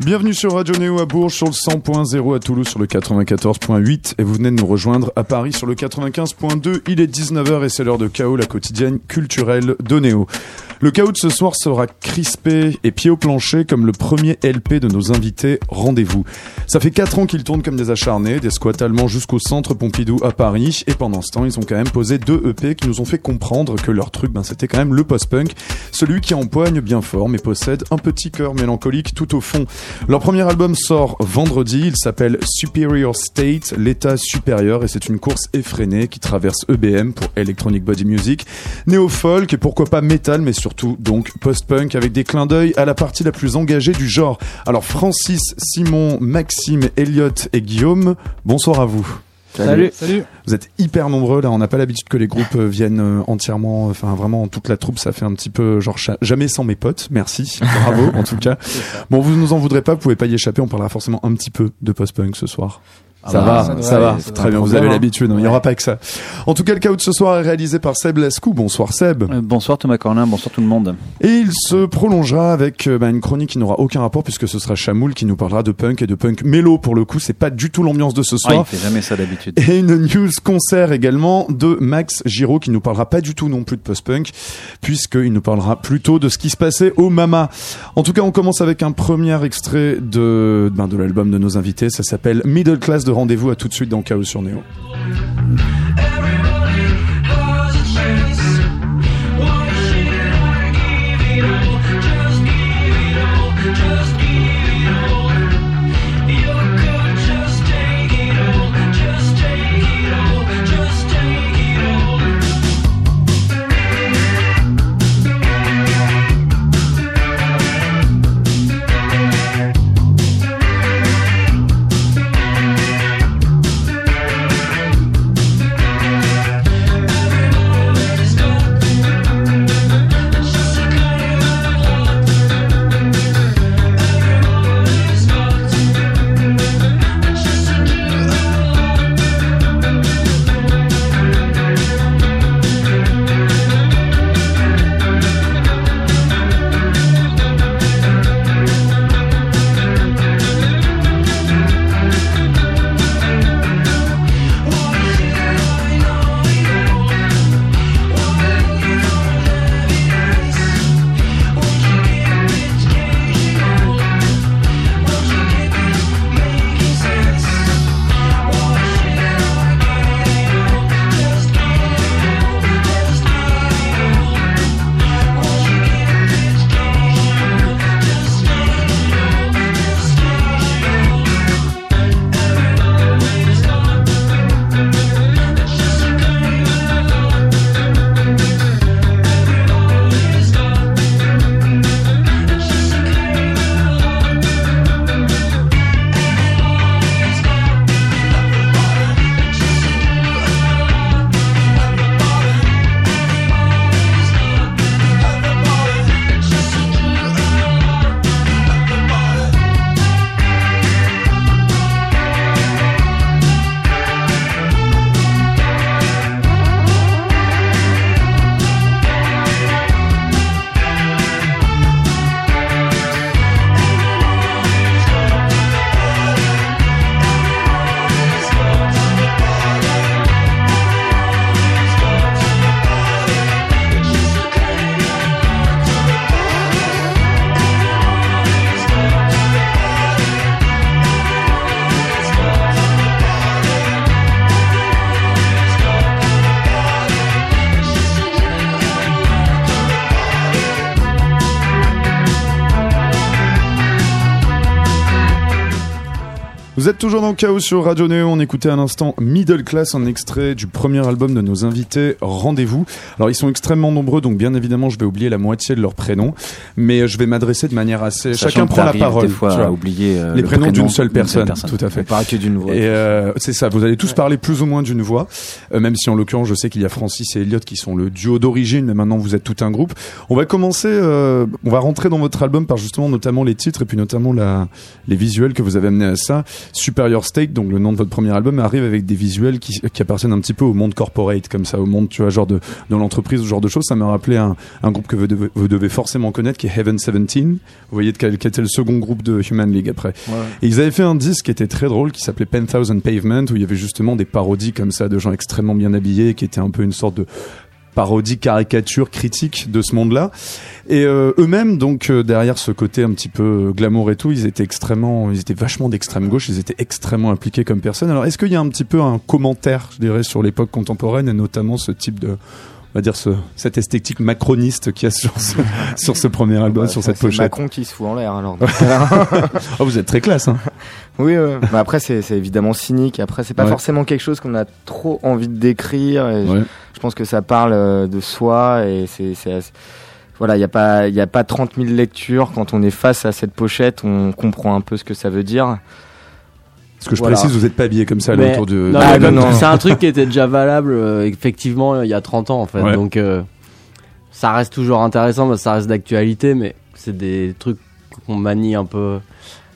Bienvenue sur Radio Néo à Bourges sur le 100.0 à Toulouse sur le 94.8 et vous venez de nous rejoindre à Paris sur le 95.2. Il est 19h et c'est l'heure de Chaos, la quotidienne culturelle de Néo. Le chaos de ce soir sera crispé et pied au plancher comme le premier LP de nos invités Rendez-vous. Ça fait 4 ans qu'ils tournent comme des acharnés, des squats allemands jusqu'au centre Pompidou à Paris et pendant ce temps ils ont quand même posé deux EP qui nous ont fait comprendre que leur truc ben, c'était quand même le post-punk, celui qui empoigne bien fort mais possède un petit cœur mélancolique tout au fond. Leur premier album sort vendredi, il s'appelle Superior State, l'état supérieur et c'est une course effrénée qui traverse EBM pour Electronic Body Music, néo-folk et pourquoi pas metal mais surtout donc post-punk avec des clins d'œil à la partie la plus engagée du genre. Alors Francis, Simon, Maxime, Elliot et Guillaume, bonsoir à vous. Salut. Salut. Vous êtes hyper nombreux là. On n'a pas l'habitude que les groupes euh, viennent euh, entièrement, enfin vraiment toute la troupe. Ça fait un petit peu genre jamais sans mes potes. Merci, bravo en tout cas. Bon, vous nous en voudrez pas. Vous pouvez pas y échapper. On parlera forcément un petit peu de post-punk ce soir. Ça bah, va, ça ça va, va, c'est très bien. Vous avez hein. l'habitude. Il y aura pas que ça. En tout cas, le chaos de ce soir est réalisé par Seb Lascou. Bonsoir Seb. Euh, Bonsoir Thomas Corlin, bonsoir tout le monde. Et il se prolongera avec euh, bah, une chronique qui n'aura aucun rapport puisque ce sera Chamoul qui nous parlera de punk et de punk mélo pour le coup. C'est pas du tout l'ambiance de ce Ah, il soir. fait jamais ça d'habitude. Et une news concert également de Max Giraud qui nous parlera pas du tout non plus de post-punk puisqu'il nous parlera plutôt de ce qui se passait au Mama. En tout cas, on commence avec un premier extrait de, ben, de l'album de nos invités. Ça s'appelle Middle Class de rendez-vous. À tout de suite dans Chaos sur Néo. Vous êtes toujours dans le chaos sur Radio Néo. On écoutait à l'instant Middle Class, un extrait du premier album de nos invités Rendez-vous. Alors ils sont extrêmement nombreux, donc bien évidemment je vais oublier la moitié de leurs prénoms, mais je vais m'adresser de manière assez. Sachant Chacun prend la parole. Des fois tu vois. oublier euh, Les le prénoms prénom d'une seule personne, tout à fait. Parle que d'une voix. Et euh, c'est ça, vous allez tous parler plus ou moins d'une voix, euh, même si en l'occurrence je sais qu'il y a Francis et Elliot qui sont le duo d'origine, mais maintenant vous êtes tout un groupe. On va commencer, euh, on va rentrer dans votre album par justement notamment les titres et puis notamment la, les visuels que vous avez amenés à ça. Superior State, donc le nom de votre premier album, arrive avec des visuels qui, qui appartiennent un petit peu au monde corporate, comme ça, au monde, tu vois, genre de, dans l'entreprise, ce genre de choses. Ça m'a rappelé un, un groupe que vous devez, vous devez forcément connaître, qui est Heaven 17. Vous voyez de quel, quel était le second groupe de Human League après. Et ils avaient fait un disque qui était très drôle, qui s'appelait Pen Thousand Pavement, où il y avait justement des parodies comme ça de gens extrêmement bien habillés, qui étaient un peu une sorte de parodie, caricature, critique de ce monde-là. Et euh, eux-mêmes, donc euh, derrière ce côté un petit peu euh, glamour et tout, ils étaient extrêmement, ils étaient vachement d'extrême gauche, ils étaient extrêmement impliqués comme personne. Alors, est-ce qu'il y a un petit peu un commentaire, je dirais, sur l'époque contemporaine et notamment ce type de va dire ce, cette esthétique macroniste qu'il y a sur ce, sur ce premier album, Bah, sur cette c'est pochette. Macron qui se fout en l'air alors. Oh, vous êtes très classe. Hein. oui, après c'est c'est évidemment cynique. Après c'est pas Ouais. forcément quelque chose qu'on a trop envie de décrire. Et je- Ouais. je, pense que ça parle euh, de soi et c'est c'est voilà, il y a pas il y a pas 30 000 lectures quand on est face à cette pochette, on comprend un peu ce que ça veut dire. Parce que je Voilà. précise, vous n'êtes pas habillé comme ça là, autour de. Non, Ah, non, non. C'est un truc qui était déjà valable euh, effectivement il y a 30 ans en fait. Ouais. Donc euh, ça reste toujours intéressant, ça reste d'actualité, mais c'est des trucs qu'on manie un peu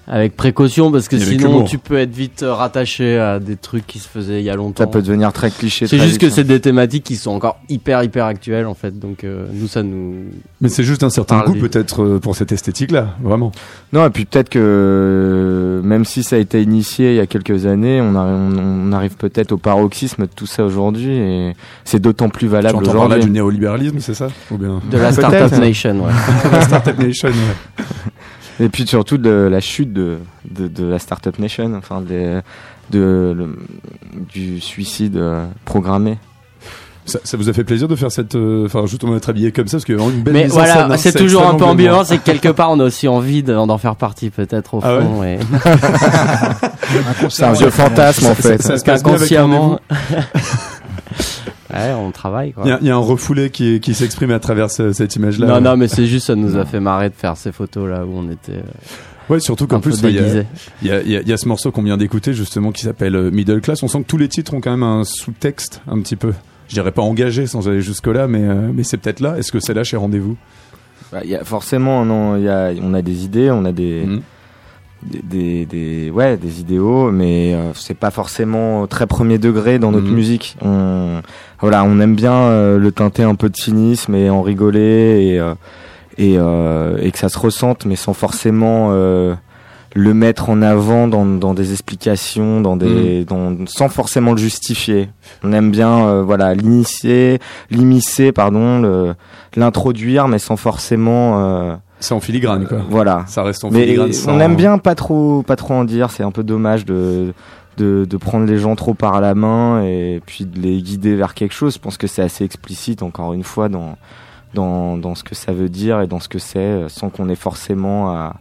avec précaution parce que sinon tu peux être vite euh, rattaché à des trucs qui se faisaient il y a longtemps. Ça peut devenir très cliché. C'est juste que vite. c'est des thématiques qui sont encore hyper hyper actuelles en fait. Donc euh, nous ça nous Mais c'est juste un certain goût peut-être euh, pour cette esthétique-là, vraiment. Non, et puis peut-être que même si ça a été initié il y a quelques années, on, arri- on, on arrive peut-être au paroxysme de tout ça aujourd'hui et c'est d'autant plus valable J'entends par là aujourd'hui. du néolibéralisme, c'est ça? Ou bien de la startup nation. Ouais. la Startup Nation, ouais. Et puis surtout de la chute de, de, de la Startup Nation, enfin des- de, le- du suicide euh, programmé. Ça, ça vous a fait plaisir de faire cette, euh, enfin justement être habillé comme ça parce qu'il y a vraiment une belle Mais mise en scène, voilà, hein, c'est toujours un peu ambivalent, c'est que quelque part on a aussi envie de- d'en faire partie peut-être au Ah ouais fond. et C'est un vieux fantasme en fait. Ça se passe inconsciemment. ouais, on travaille quoi. Il y, a, il y a un refoulé qui, qui s'exprime à travers ce- cette image-là. Non, non, mais c'est juste, ça nous a fait marrer de faire ces photos là où on était euh, Ouais, surtout qu'en plus, il y, a, déguisés. il y, y y a ce morceau qu'on vient d'écouter justement qui s'appelle euh, Middle Class. On sent que tous les titres ont quand même un sous-texte un petit peu. Je dirais pas engagé sans aller jusque-là, mais, euh, mais c'est peut-être là. Est-ce que c'est là chez Rendez-vous? Bah, il y a forcément, non, il y a, on a des idées, on a des, des, des, des- ouais, des idéaux, mais euh, c'est pas forcément très premier degré dans notre Mhm. musique. On, voilà, on aime bien euh, le teinter un peu de cynisme et en rigoler et euh, et, euh, et que ça se ressente, mais sans forcément euh, le mettre en avant dans, dans des explications, dans des, dans, sans forcément le justifier. On aime bien, euh, voilà, l'initier, l'immiscer, pardon, l'introduire, mais sans forcément, euh, C'est en filigrane, quoi. voilà. Ça reste en Mais filigrane. sans- on aime bien pas trop, pas trop en dire. C'est un peu dommage de, de, de prendre les gens trop par la main et puis de les guider vers quelque chose. Je pense que c'est assez explicite, encore une fois, dans, dans, dans ce que ça veut dire et dans ce que c'est, euh, sans qu'on ait forcément à,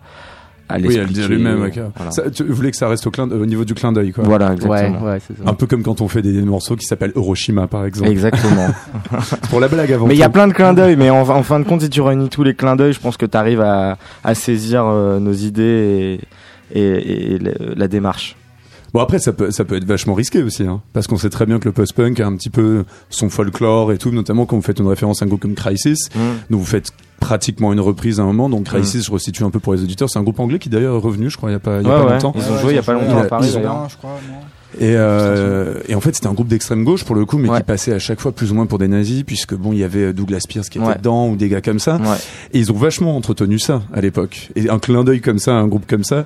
à Oui, à le dire lui-même. Voilà. Ça, tu voulais que ça reste au, clin- au niveau du clin d'œil, quoi. Voilà, exactement. ouais, c'est ça. Un peu comme quand on fait des morceaux qui s'appellent Hiroshima, par exemple. Exactement. Pour la blague avant mais il y a plein de clins d'œil, mais en, en fin de compte, si tu réunis tous les clins d'œil, je pense que tu arrives à, à saisir euh, nos idées et, et, et la, la démarche. Bon après ça peut ça peut être vachement risqué aussi hein, parce qu'on sait très bien que le post-punk a un petit peu son folklore et tout notamment quand vous faites une référence à un groupe comme Crisis donc vous faites pratiquement une reprise à un moment donc Crisis je resitue un peu pour les auditeurs c'est un groupe anglais qui d'ailleurs est revenu je crois il y a pas, il y a Ouais, pas ouais. longtemps Ils ont joué il y a pas longtemps à Paris. ils ont- je crois, non et, euh, et en fait c'était un groupe d'extrême gauche pour le coup mais Ouais. qui passait à chaque fois plus ou moins pour des nazis puisque bon il y avait Douglas Pierce qui était Ouais. dedans ou des gars comme ça Ouais. et ils ont vachement entretenu ça à l'époque et un clin d'œil comme ça un groupe comme ça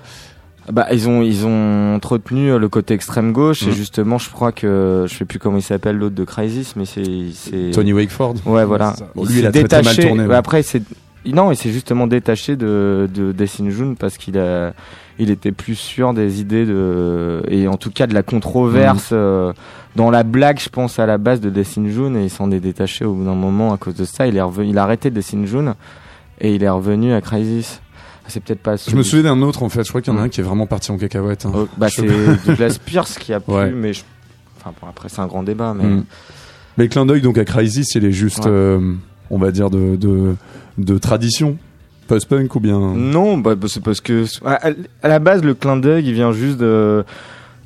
Bah ils ont ils ont entretenu euh, le côté extrême gauche et Mhm. justement je crois que je sais plus comment il s'appelle l'autre de Crisis mais c'est c'est Tony Wakeford ouais voilà. Bon, il lui, il s'est a très, très mal détaché tourné, ouais. bah, après c'est non il s'est justement détaché de de Death in June parce qu'il a il était plus sûr des idées de et en tout cas de la controverse Mhm. euh, dans la blague je pense à la base de Death in June et il s'en est détaché au bout d'un moment à cause de ça il est revenu il a arrêté Death in June et il est revenu à Crisis c'est peut-être pas je me souviens d'un autre en fait je crois qu'il y en a un qui est vraiment parti en cacahuète hein. Oh, bah, c'est Douglas Pierce qui a pu, Ouais. mais je... enfin bon, après c'est un grand débat, mais Mm. Mais le clin d'œil donc à Crisis, il est juste, Ouais. euh, on va dire de de, de tradition post-punk ou bien. non, bah, bah, c'est parce que à, à la base le clin d'œil il vient juste de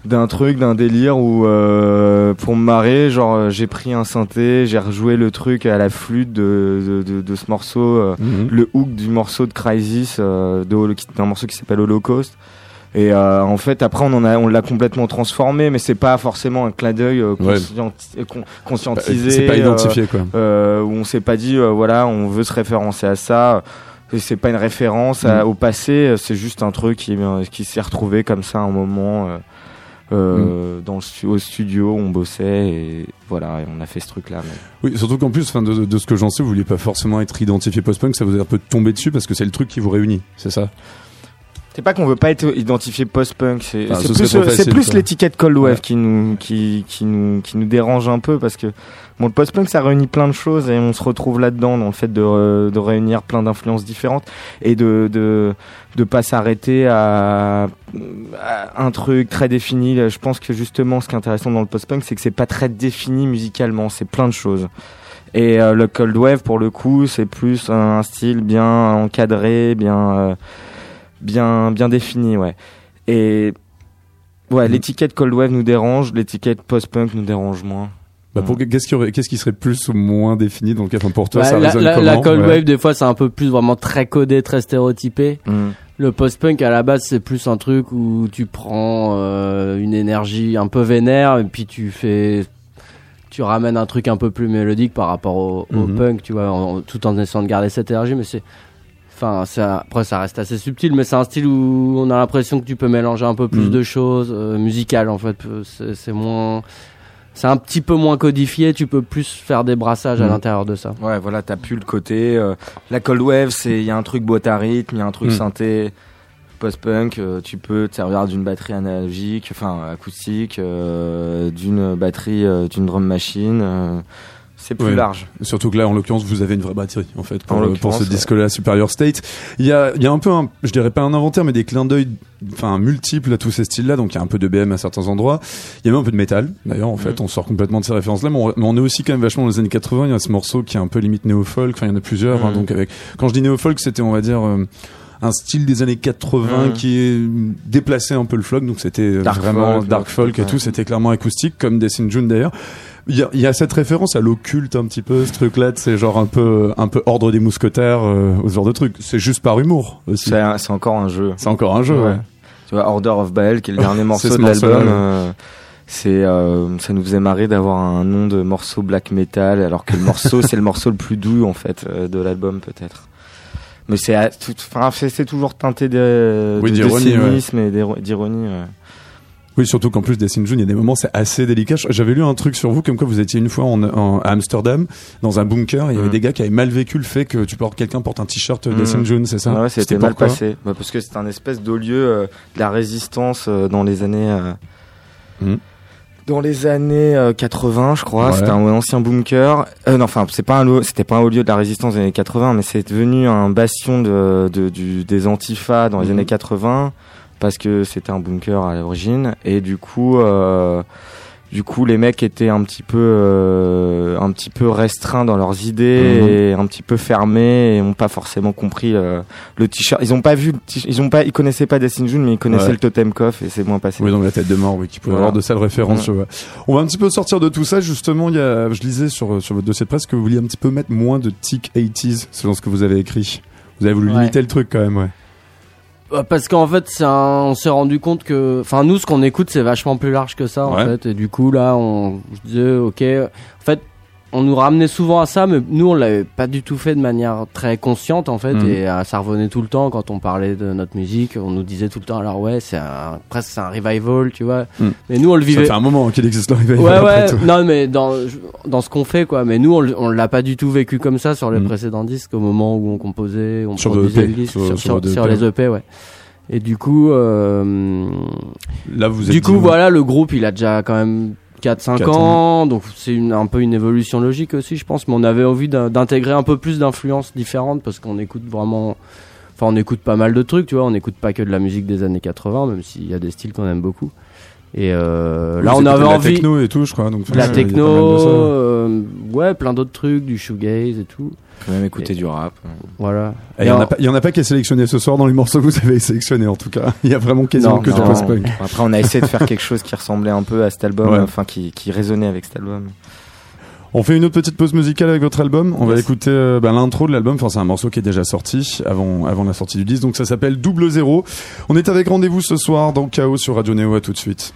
d'un truc, d'un délire où euh, pour me marrer, genre euh, j'ai pris un synthé, j'ai rejoué le truc à la flûte de de, de, de ce morceau, euh, Mhm. le hook du morceau de Crisis, euh, d'un morceau qui s'appelle Holocaust. Et euh, en fait, après, on en a, on l'a complètement transformé, mais c'est pas forcément un clin d'œil Ouais. conscienti- con- conscientisé. C'est pas identifié quoi. euh, où on s'est pas dit, voilà, on veut se référencer à ça. C'est pas une référence à- Mm. au passé, c'est juste un truc qui, qui s'est retrouvé comme ça à un moment euh, euh, dans le au studio, on bossait et voilà, et on a fait ce truc-là. mais- Oui, surtout qu'en plus, de, de ce que j'en sais, vous vouliez pas forcément être identifié post-punk, ça vous est un peu tombé dessus parce que c'est le truc qui vous réunit, c'est ça? C'est pas qu'on veut pas être identifié post-punk, c'est ce plus, quoi. l'étiquette Cold Wave Ouais. qui nous qui qui nous qui nous dérange un peu parce que bon le post-punk ça réunit plein de choses et on se retrouve là-dedans dans le fait de re- de réunir plein d'influences différentes et de de de pas s'arrêter à, à un truc très défini. Je pense que justement ce qui est intéressant dans le post-punk c'est que c'est pas très défini musicalement, c'est plein de choses. Et euh, le cold wave pour le coup, c'est plus un style bien encadré, bien euh, bien bien défini, ouais. Et ouais, Mm. l'étiquette cold wave nous dérange, l'étiquette post-punk nous dérange moins. bah, pour, qu'est-ce, qui aurait, qu'est-ce qui serait plus ou moins défini dans le cas enfin, Pour toi, Ouais, ça la, résonne la- comment la cold Ouais. wave, des fois, c'est un peu plus vraiment très codé, très stéréotypé. Mm. Le post-punk, à la base, c'est plus un truc où tu prends euh, une énergie un peu vénère et puis tu fais. Tu ramènes un truc un peu plus mélodique par rapport au, au Mhm. punk, tu vois, en- tout en essayant de garder cette énergie, mais c'est. Enfin, ça, après, ça reste assez subtil, mais c'est un style où on a l'impression que tu peux mélanger un peu plus Mhm. de choses euh, musicales, en fait. C'est c'est moins. C'est un petit peu moins codifié, tu peux plus faire des brassages à Mhm. l'intérieur de ça. Ouais, voilà, t'as plus le côté. euh, la cold wave, c'est il y a un truc boîte à rythme, il y a un truc Mm. synthé. Post-punk, euh, tu peux te servir d'une batterie analogique, enfin acoustique, euh, d'une batterie, euh, d'une drum machine. C'est plus Ouais. large. Surtout que là, en l'occurrence, vous avez une vraie batterie, en fait, pour, En euh, pour ce ouais. disque-là, Superior State. Il y a, il y a un peu un, je dirais pas un inventaire, mais des clins d'œil, enfin, multiples à tous ces styles-là. Donc, il y a un peu de BM à certains endroits. Il y a même un peu de métal, d'ailleurs, en fait. On sort complètement de ces références-là, mais on, mais on est aussi quand même vachement dans les années 80. Il y a ce morceau qui est un peu limite néo-folk. Enfin, il y en a plusieurs, hein, Mhm. donc avec, quand je dis néo-folk, c'était, on va dire, euh, un style des années 80 Mhm. qui est déplacé un peu le flock, donc c'était euh, vraiment folk, dark ouais. folk et Ouais. tout, c'était clairement acoustique, comme Death in June d'ailleurs. Il y, y a cette référence à l'occulte un petit peu, ce truc-là, c'est genre un peu, un peu ordre des mousquetaires, euh, ce genre de truc. C'est juste par humour aussi. C'est encore un jeu. C'est encore un jeu. Ouais. ouais. Tu vois, Order of Baal, qui est le dernier morceau ce de l'album. euh, c'est, euh, ça nous faisait marrer d'avoir un nom de morceau black metal, alors que le morceau, c'est le morceau le plus doux, en fait, euh, de l'album, peut-être. Mais c'est, enfin, c'est toujours teinté de, Oui, de- de d'ironie, ouais. cynisme et d'iro- d'ironie. ouais. Oui, surtout qu'en plus Death in June, il y a des moments, c'est assez délicat. J'avais lu un truc sur vous, comme quoi vous étiez une fois en, en- à Amsterdam, dans un bunker, et il y avait Mm. des gars qui avaient mal vécu le fait que tu portes, quelqu'un porte un t-shirt Mm. In June, c'est ça Ouais, ouais, c'était mal passé. Bah, parce que c'est un espèce d'au lieu euh, de la résistance euh, dans les années. euh, Mhm. Dans les années euh, 80, je crois, Ouais. c'était un ancien bunker. Euh, non, enfin, c'est pas un, c'était pas un haut lieu de la résistance des années 80, mais c'est devenu un bastion de, de- du, des antifas dans les Mhm. années 80 parce que c'était un bunker à l'origine et du coup, euh, du coup, les mecs étaient un petit peu, euh, un petit peu restreints dans leurs idées Mhm. et un petit peu fermés et ont pas forcément compris euh, le t-shirt. Ils ont pas vu, ils ont pas, ils connaissaient pas Destiny June, mais ils connaissaient Ouais. le Totem Coff et c'est moins passé. Oui, donc la tête de mort, oui, qui pouvait Voilà. avoir de sales références. Ouais. ouais. On va un petit peu sortir de tout ça. Justement, il y a, je lisais sur, sur votre dossier de presse que vous vouliez un petit peu mettre moins de tic 80s, selon ce que vous avez écrit. Vous avez voulu Ouais. limiter le truc quand même, ouais. Bah, Parce qu'en fait, c'est un- on s'est rendu compte que, enfin, nous, ce qu'on écoute, c'est vachement plus large que ça, en Ouais. fait. Et du coup, là, on, je disais, ok. En fait, on nous ramenait souvent à ça, mais nous, on l'avait pas du tout fait de manière très consciente, en fait. Mhm. Et euh, ça revenait tout le temps quand on parlait de notre musique. On nous disait tout le temps, alors ouais, c'est un, presque c'est un revival, tu vois. Mhm. Mais nous, on le Ça vivait. fait un moment qu'il existe le revival. Ouais, ouais, tout. non, mais dans, dans ce qu'on fait, quoi. Mais nous, on, on l'a pas du tout vécu comme ça sur les Mhm. précédents disques, au moment où on composait, on Sur produisait EP, le disque, sur- sur, sur EP, les EP, ouais. Et du coup, euh, Là, vous êtes du coup, dit, voilà, le groupe, il a déjà quand même 4-5 Quatre ans, donc c'est un peu une évolution logique aussi, je pense. Mais on avait envie d'in- d'intégrer un peu plus d'influences différentes parce qu'on écoute vraiment. Enfin, on écoute pas mal de trucs, tu vois. On n'écoute pas que de la musique des années 80, même s'il y a des styles qu'on aime beaucoup. Et euh, là, on avait de la envie techno et tout, je crois. Donc, de la techno, de euh, ouais, plein d'autres trucs, du shoegaze et tout. On peut même écouter Et- du rap. Voilà. Il y en Et a pas, il y en a pas qui est sélectionné ce soir dans les morceaux que vous avez sélectionnés en tout cas. Il y a vraiment quasiment Non, que du post-punk. Après, on a essayé de faire quelque chose qui ressemblait un peu à cet album, Ouais. enfin qui, qui résonnait avec cet album. On fait une autre petite pause musicale avec votre album. On va écouter euh, bah, l'intro de l'album. Enfin, c'est un morceau qui est déjà sorti avant, avant la sortie du disque. Donc ça s'appelle Double Zéro. On est avec rendez-vous ce soir dans Chaos sur Radio Néo. À tout de suite.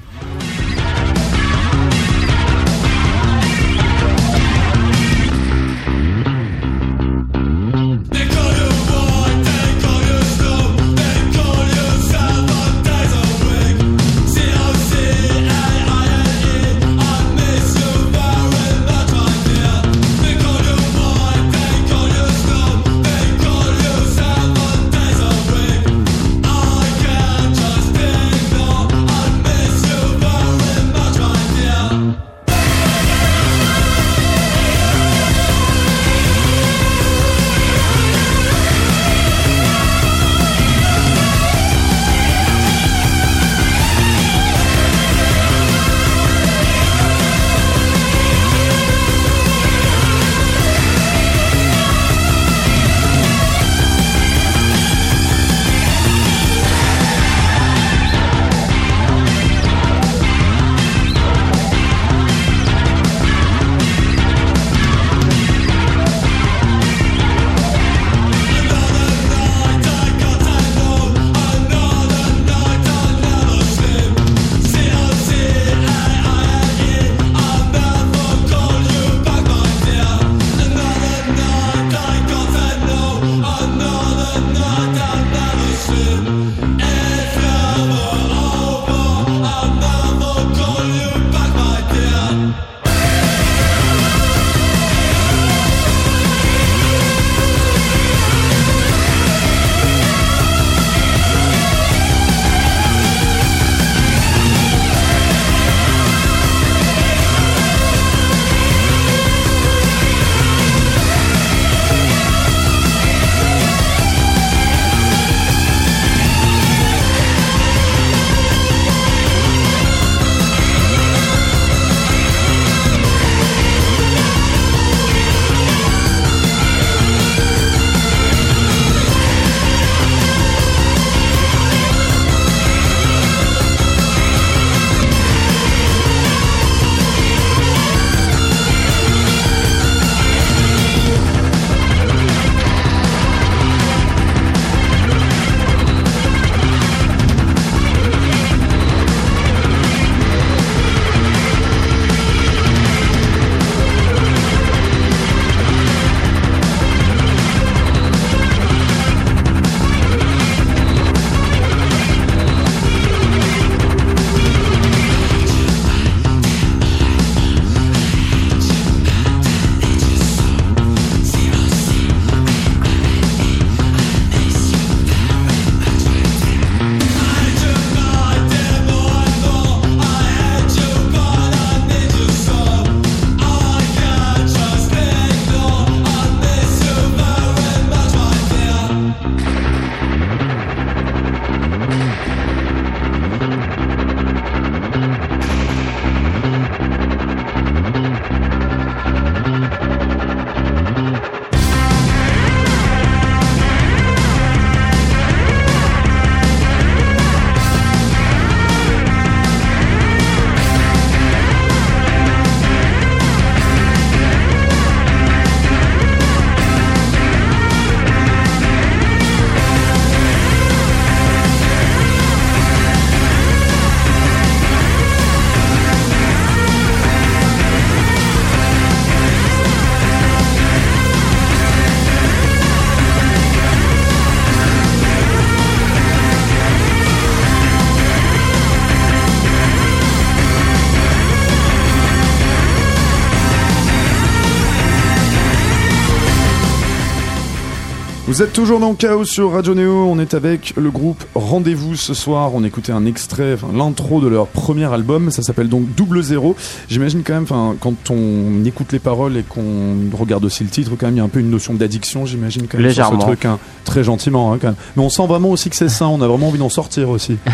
Vous êtes toujours dans Chaos sur Radio Néo. On est avec le groupe Rendez-vous ce soir. On écoutait un extrait, enfin, l'intro de leur premier album. Ça s'appelle donc Double Zéro. J'imagine quand même, enfin, quand on écoute les paroles et qu'on regarde aussi le titre, quand même, il y a un peu une notion d'addiction, j'imagine, quand même, sur ce Légèrement. truc, hein. très gentiment, hein, quand même. Mais on sent vraiment aussi que c'est ça. On a vraiment envie d'en sortir aussi.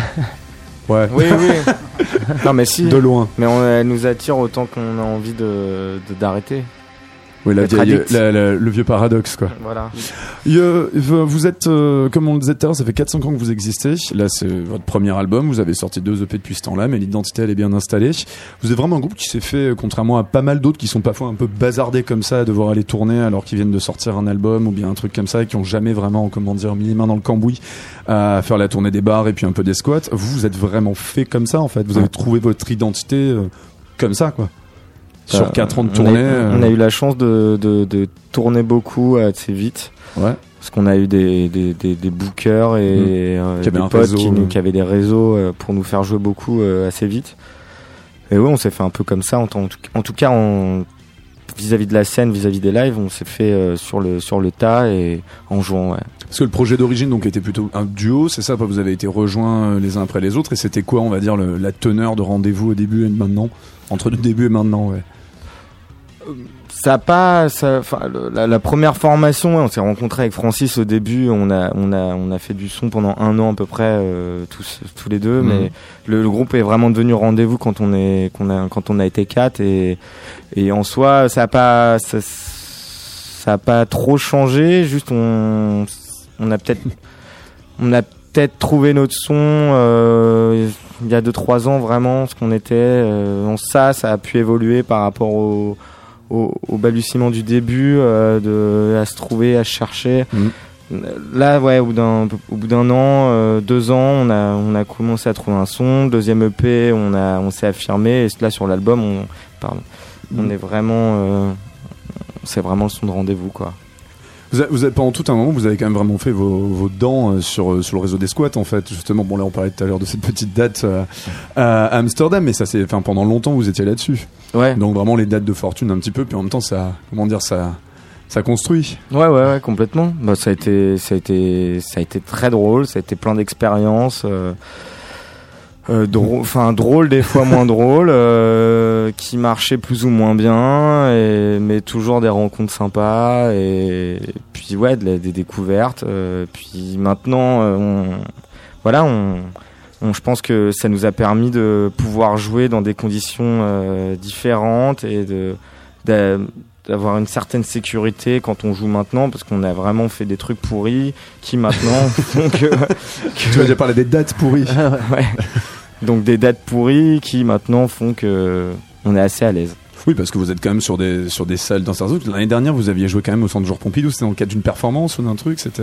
Ouais. Oui, oui. non, mais si. De loin. Mais on, elle nous attire autant qu'on a envie de de- d'arrêter. Oui, la Être vieille- addict. la- la- le vieux paradoxe, quoi. Voilà. Vous êtes, euh, comme on le disait tout à l'heure, ça fait 4-5 ans que vous existez. Là, c'est votre premier album. Vous avez sorti deux EP depuis ce temps-là, mais l'identité, elle est bien installée. Vous êtes vraiment un groupe qui s'est fait, euh, contrairement à pas mal d'autres qui sont parfois un peu bazardés comme ça, à devoir aller tourner alors qu'ils viennent de sortir un album ou bien un truc comme ça, et qui ont jamais vraiment, comment dire, mis les mains dans le cambouis à faire la tournée des bars et puis un peu des squats. Vous, vous êtes vraiment fait comme ça, en fait. Vous avez trouvé votre identité euh, comme ça, quoi. Sur Euh, 4 ans de on a- tournée. On a, euh, eu la chance de, de, de tourner beaucoup assez vite. Ouais. Parce qu'on a eu des, des, des, des bookers et euh, Qui avaient des potes réseau, qui, nous- euh. qui avaient des réseaux euh, pour nous faire jouer beaucoup euh, assez vite. Et oui, on s'est fait un peu comme ça. En, tout, en tout cas, on- vis-à-vis de la scène, vis-à-vis des lives, on s'est fait euh, sur, le, sur le tas et en jouant. Ouais. Parce que le projet d'origine donc était plutôt un duo, c'est ça? Vous avez été rejoints euh, les uns après les autres. Et c'était quoi, on va dire, le- la teneur de rendez-vous au début et maintenant, entre le début et maintenant, ouais. Ça a pas, ça, enfin, la, la première formation, on s'est rencontré avec Francis au début. On a, on a, on a fait du son pendant un an à peu près, euh, tous, tous les deux. Mhm. Mais le, le groupe est vraiment devenu rendez-vous quand on est, qu'on a, quand on a été quatre. Et, et en soi, ça a pas, ça, ça a pas trop changé. Juste, on, on a peut-être, on a peut-être trouvé notre son. euh, il y a 2-3 ans vraiment ce qu'on était euh, ça ça a pu évoluer par rapport au, au, au balbutiement du début euh, de à se trouver à se chercher. Mhm. là ouais au bout d'un au bout d'un an euh, deux ans on a on a commencé à trouver un son. Deuxième EP on a on s'est affirmé. Et là sur l'album on pardon on est vraiment euh, c'est vraiment le son de rendez-vous quoi Vous avez, vous avez- pendant tout un moment, vous avez quand même vraiment fait vos, vos dents euh, sur, euh, sur le réseau des squats, en fait. Justement, bon, là, on parlait tout à l'heure de cette petite date euh, à Amsterdam, mais ça, c'est, enfin, pendant longtemps, vous étiez là-dessus. ouais Donc, vraiment, les dates de fortune un petit peu, puis en même temps, ça, comment dire, ça, ça construit. Ouais, ouais, ouais, complètement. Bah, ça a été, ça a été, ça a été très drôle. Ça a été plein d'expériences. Euh, enfin drôle des fois moins drôle, euh, qui marchaient plus ou moins bien, et, mais toujours des rencontres sympas et, puis ouais, des découvertes. euh, puis maintenant, euh, on, voilà, on, on- je pense que ça nous a permis de pouvoir jouer dans des conditions euh, différentes et de d'a- d'avoir une certaine sécurité quand on joue maintenant parce qu'on a vraiment fait des trucs pourris qui maintenant font que, Tu vas déjà parler des dates pourries. ouais. Donc des dates pourries qui maintenant font que on est assez à l'aise Oui, parce que vous êtes quand même sur des, sur des salles dans certains trucs. L'année dernière, vous aviez joué quand même au Centre Georges Pompidou. C'était dans le cadre d'une performance ou d'un truc. C'était.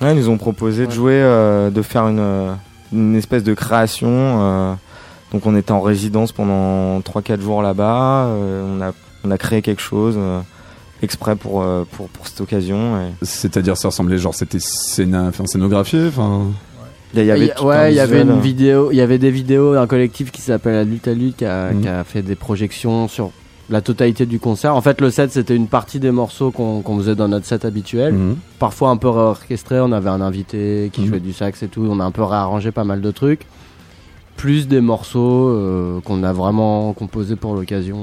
ouais, ils nous ont proposé de jouer euh, de faire une, euh, une espèce de création euh, donc on était en résidence pendant 3-4 jours là-bas euh, on a on a créé quelque chose euh, exprès pour, euh, pour pour cette occasion et C'est-à-dire, ça ressemblait genre, c'était scénographié. Enfin. Il y avait ouais, il y avait une vidéo, il y avait des vidéos d'un collectif qui s'appelle La Lutte à Lutte qui a, Mhm. qui a fait des projections sur la totalité du concert. En fait, le set c'était une partie des morceaux qu'on faisait dans notre set habituel, Mhm. parfois un peu réorchestré. On avait un invité qui Mhm. jouait du sax et tout. On a un peu réarrangé pas mal de trucs, plus des morceaux euh, qu'on a vraiment composés pour l'occasion.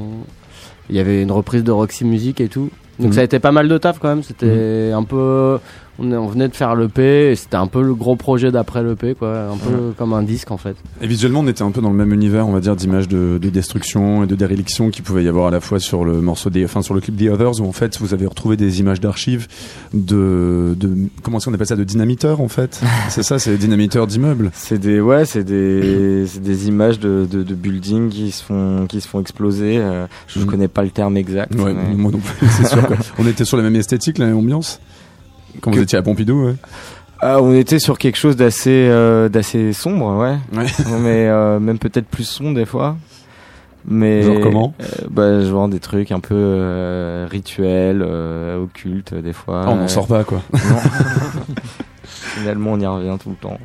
Il y avait une reprise de Roxy Music et tout. Donc ça a été pas mal de taf quand même. C'était un peu, on, venait de faire l'EP et c'était un peu le gros projet d'après l'EP quoi, un peu comme un disque en fait. Et visuellement, on était un peu dans le même univers, on va dire, d'images de, de destruction et de déréliction qu'il pouvait y avoir à la fois sur le morceau des, enfin, sur le clip The Others, où en fait, vous avez retrouvé des images d'archives de, de, comment est-ce qu'on appelle ça, de dynamiteurs, en fait? c'est ça, c'est des dynamiteurs d'immeubles. C'est des ouais, c'est des c'est des images de, de, de buildings qui se font qui se font exploser. euh, je Mhm. connais pas le terme exact. Ouais, mais- moi non plus, c'est sûr. quoi. On était sur la même esthétique, la même ambiance. Quand vous étiez à Pompidou, ouais. Ah, on était sur quelque chose d'assez euh, d'assez sombre, ouais. Ouais. mais euh, même peut-être plus sombre des fois. Mais Genre comment euh, Bah genre des trucs un peu rituels, occultes des fois. Ah, on n'en sort pas, quoi. non. Finalement, on y revient tout le temps.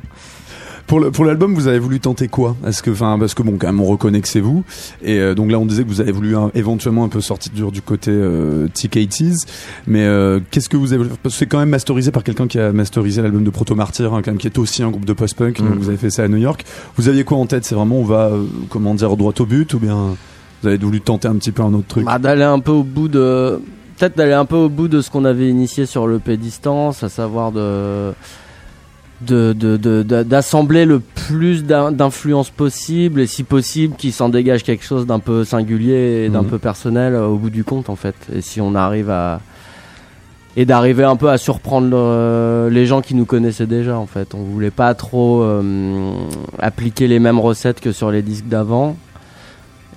Pour le- pour l'album, vous avez voulu tenter quoi? Est-ce que, enfin, parce que bon, quand même, on reconnaît que c'est vous. Et euh, donc là, on disait que vous avez voulu éventuellement un peu sortir du, du côté euh, TK80s. Mais euh, qu'est-ce que vous avez Parce que c'est quand même masterisé par quelqu'un qui a masterisé l'album de Proto Martyr, hein, quand même, qui est aussi un groupe de post-punk. Donc Mhm. vous avez fait ça à New York. Vous aviez quoi en tête? C'est vraiment, on va, euh, comment dire, droit au but, ou bien vous avez voulu tenter un petit peu un autre truc? Bah, d'aller un peu au bout de peut-être d'aller un peu au bout de ce qu'on avait initié sur le P distance, à savoir de de de- de- de- d'assembler le plus d'in- d'influences possible et si possible qu'il s'en dégage quelque chose d'un peu singulier et d'un Mhm. peu personnel euh, au bout du compte en fait. Et si on arrive à et d'arriver un peu à surprendre les gens qui nous connaissaient déjà en fait. On voulait pas trop euh, appliquer les mêmes recettes que sur les disques d'avant.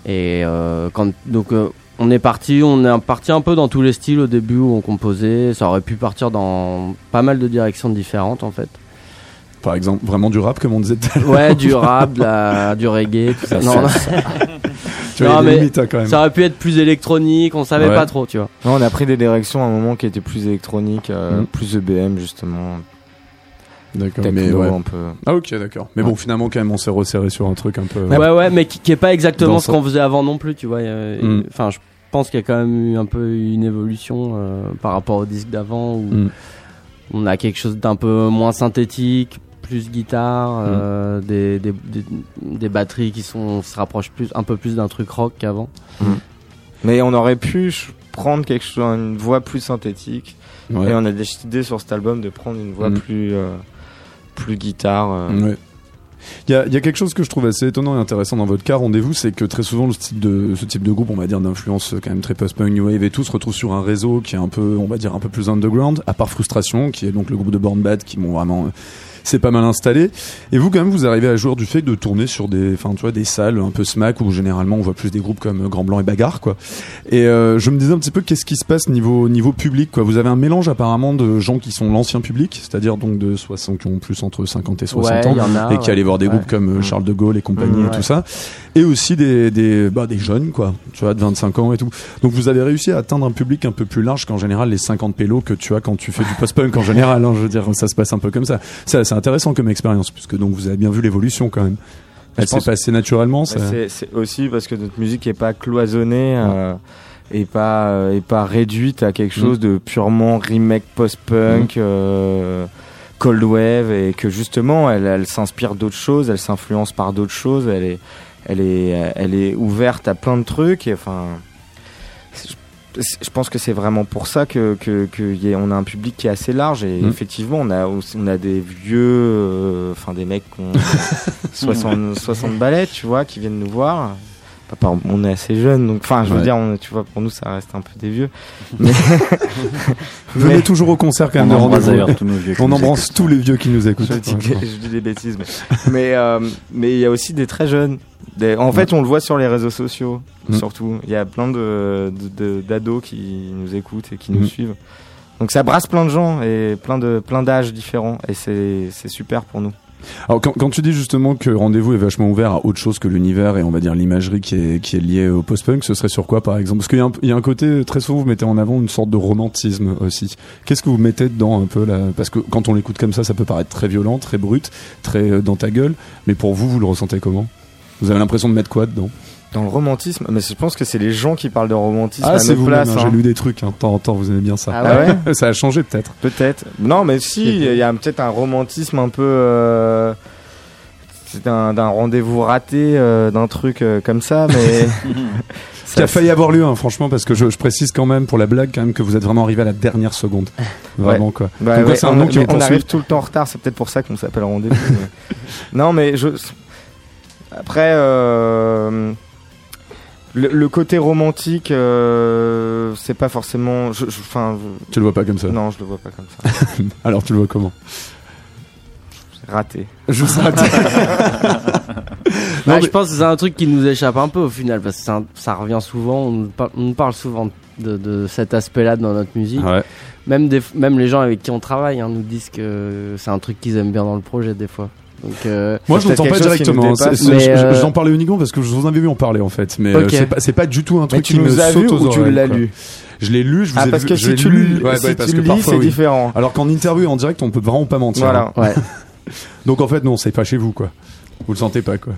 Et euh, quand donc euh, on est parti on est parti un peu dans tous les styles au début où on composait. Ça aurait pu partir dans pas mal de directions différentes en fait Par exemple, vraiment du rap, comme on disait tout à l'heure. Ouais, du rap, la- du reggae, tout ça. Non, non, Tu vois, Non, mais limites, hein, quand même. ça aurait pu être plus électronique, on savait Ouais. pas trop, tu vois. Non, on a pris des directions à un moment qui étaient plus électroniques, euh, Mhm. plus EBM justement, D'accord, techno mais ouais. un peu. Ah ok, d'accord. Mais bon, finalement, quand même, on s'est resserré sur un truc un peu... Ouais, ouais, mais qui, qui est pas exactement Dans ce qu'on faisait avant non plus, tu vois. Mm. Enfin, je pense qu'il y a quand même eu un peu une évolution euh, par rapport au disque d'avant où Mm. on a quelque chose d'un peu moins synthétique, plus guitare, euh, Mm. des, des, des, des batteries qui sont se rapprochent plus un peu plus d'un truc rock qu'avant. Mais on aurait pu prendre quelque chose, une voix plus synthétique. Ouais. Et on a décidé sur cet album de prendre une voix Mhm. plus, euh, plus guitare. euh. Ouais. Il y, a, il y a quelque chose que je trouve assez étonnant et intéressant dans votre cas, rendez-vous, c'est que très souvent le type de, ce type de groupe, on va dire d'influence euh, quand même très post-punk, new wave et tout, se retrouve sur un réseau qui est un peu, on va dire un peu plus underground, à part Frustration, qui est donc le groupe de Born Bad qui m'ont vraiment, euh, c'est pas mal installé. Et vous quand même, vous arrivez à jouer du fait de tourner sur des, enfin tu vois, des salles un peu smack où généralement on voit plus des groupes comme euh, Grand Blanc et Bagarre quoi. Et euh, je me disais un petit peu qu'est-ce qui se passe niveau niveau public quoi? Vous avez un mélange apparemment de gens qui sont l'ancien public, c'est-à-dire donc de 60 qui ont plus entre 50 et 60 ouais, ans a. et qui ouais. allaient voir des Ouais. groupes comme euh, Charles de Gaulle et compagnie Mmh, et tout ça et aussi des des bah, des jeunes quoi tu vois de 25 ans et tout donc vous avez réussi à atteindre un public un peu plus large qu'en général les 50 pélos que tu as quand tu fais du post-punk en général hein, je veux dire ça se passe un peu comme ça c'est intéressant comme expérience puisque donc vous avez bien vu l'évolution quand même. Elle s'est passée naturellement ça... Ouais, c'est- aussi parce que notre musique est pas cloisonnée euh, et pas euh, et pas réduite à quelque Mm. chose de purement remake post-punk, euh, cold wave et que justement elle, elle s'inspire d'autres choses, elle s'influence par d'autres choses, elle est elle est elle est ouverte à plein de trucs et enfin je- pense que c'est vraiment pour ça que, que, que y a- on a un public qui est assez large et Mm. effectivement on a on a des vieux euh, enfin des mecs qui ont 60 60 balais tu vois qui viennent nous voir on est assez jeunes donc enfin je veux Ouais. dire on- tu vois pour nous ça reste un peu des vieux mais venez mais- toujours au concert quand On même de embrasse d'ailleurs tous nos vieux. on embrasse tous les vieux qui nous écoutent je dis, franchement. je dis des bêtises mais mais euh, mais il y a aussi des très jeunes Des- en fait on le voit sur les réseaux sociaux Mm. surtout. Il y a plein de d'ados qui nous écoutent et qui nous Mm. suivent. Donc ça brasse plein de gens et plein de plein d'âges différents. Et c'est c'est super pour nous. Alors quand, quand tu dis justement que rendez-vous est vachement ouvert à autre chose que l'univers et on va dire l'imagerie qui est, qui est liée au post-punk, ce serait sur quoi par exemple? Parce qu'il y, a un- il y a un côté, très souvent vous mettez en avant une sorte de romantisme aussi. Qu'est-ce que vous mettez dedans un peu là? Parce que quand on l'écoute comme ça, ça peut paraître très violent, très brut, très euh, dans ta gueule, mais pour vous, vous le ressentez comment? Vous avez l'impression de mettre quoi dedans dans le romantisme mais je pense que c'est les gens qui parlent de romantisme Ah à notre vous place hein, hein. j'ai lu des trucs, hein, de temps en temps, vous aimez bien ça. Ah ouais ça a changé peut-être. Peut-être. Non, mais si, il y a peut-être un romantisme un peu. euh, c'est un, d'un rendez-vous raté, euh, d'un truc euh, comme ça, mais. Qui a failli avoir lieu, hein, franchement, parce que je, je précise quand même pour la blague quand même que vous êtes vraiment arrivé à la dernière seconde. Vraiment quoi. Bah Comme quoi, ouais, c'est un on, nom qui mais est on arrive tout le temps en retard, c'est peut-être pour ça qu'on s'appelle rendez-vous. mais- Non, mais je. Après, euh, le, le côté romantique, euh, c'est pas forcément. je- je- Enfin, Tu le vois pas comme ça. non, je le vois pas comme ça. Alors tu le vois comment Raté. Juste Bah, Non, Je mais- pense que c'est un truc qui nous échappe un peu au final, parce que un- ça revient souvent, on nous par- on parle souvent de, de cet aspect-là dans notre musique. Ouais. Même, des, même les gens avec qui on travaille hein, nous disent que c'est un truc qu'ils aiment bien dans le projet des fois. Donc, euh, Moi, je l'entends pas directement. hein. Mais, euh, J'en parlais uniquement parce que je vous en avais vu en parler en fait. Mais euh, c'est pas, c'est pas du tout un Mais truc tu qui me nous as vu saute aux ou tu oreilles, l'as lu Je l'ai lu, je vous Ah, ai parce vu- que si tu lu. le Ouais, si ouais, tu parce le que lis, parfois, c'est oui. différent. Alors qu'en interview et en direct, on peut vraiment pas mentir. Voilà. ouais. Donc en fait, non, c'est pas chez vous quoi. Vous le sentez pas quoi.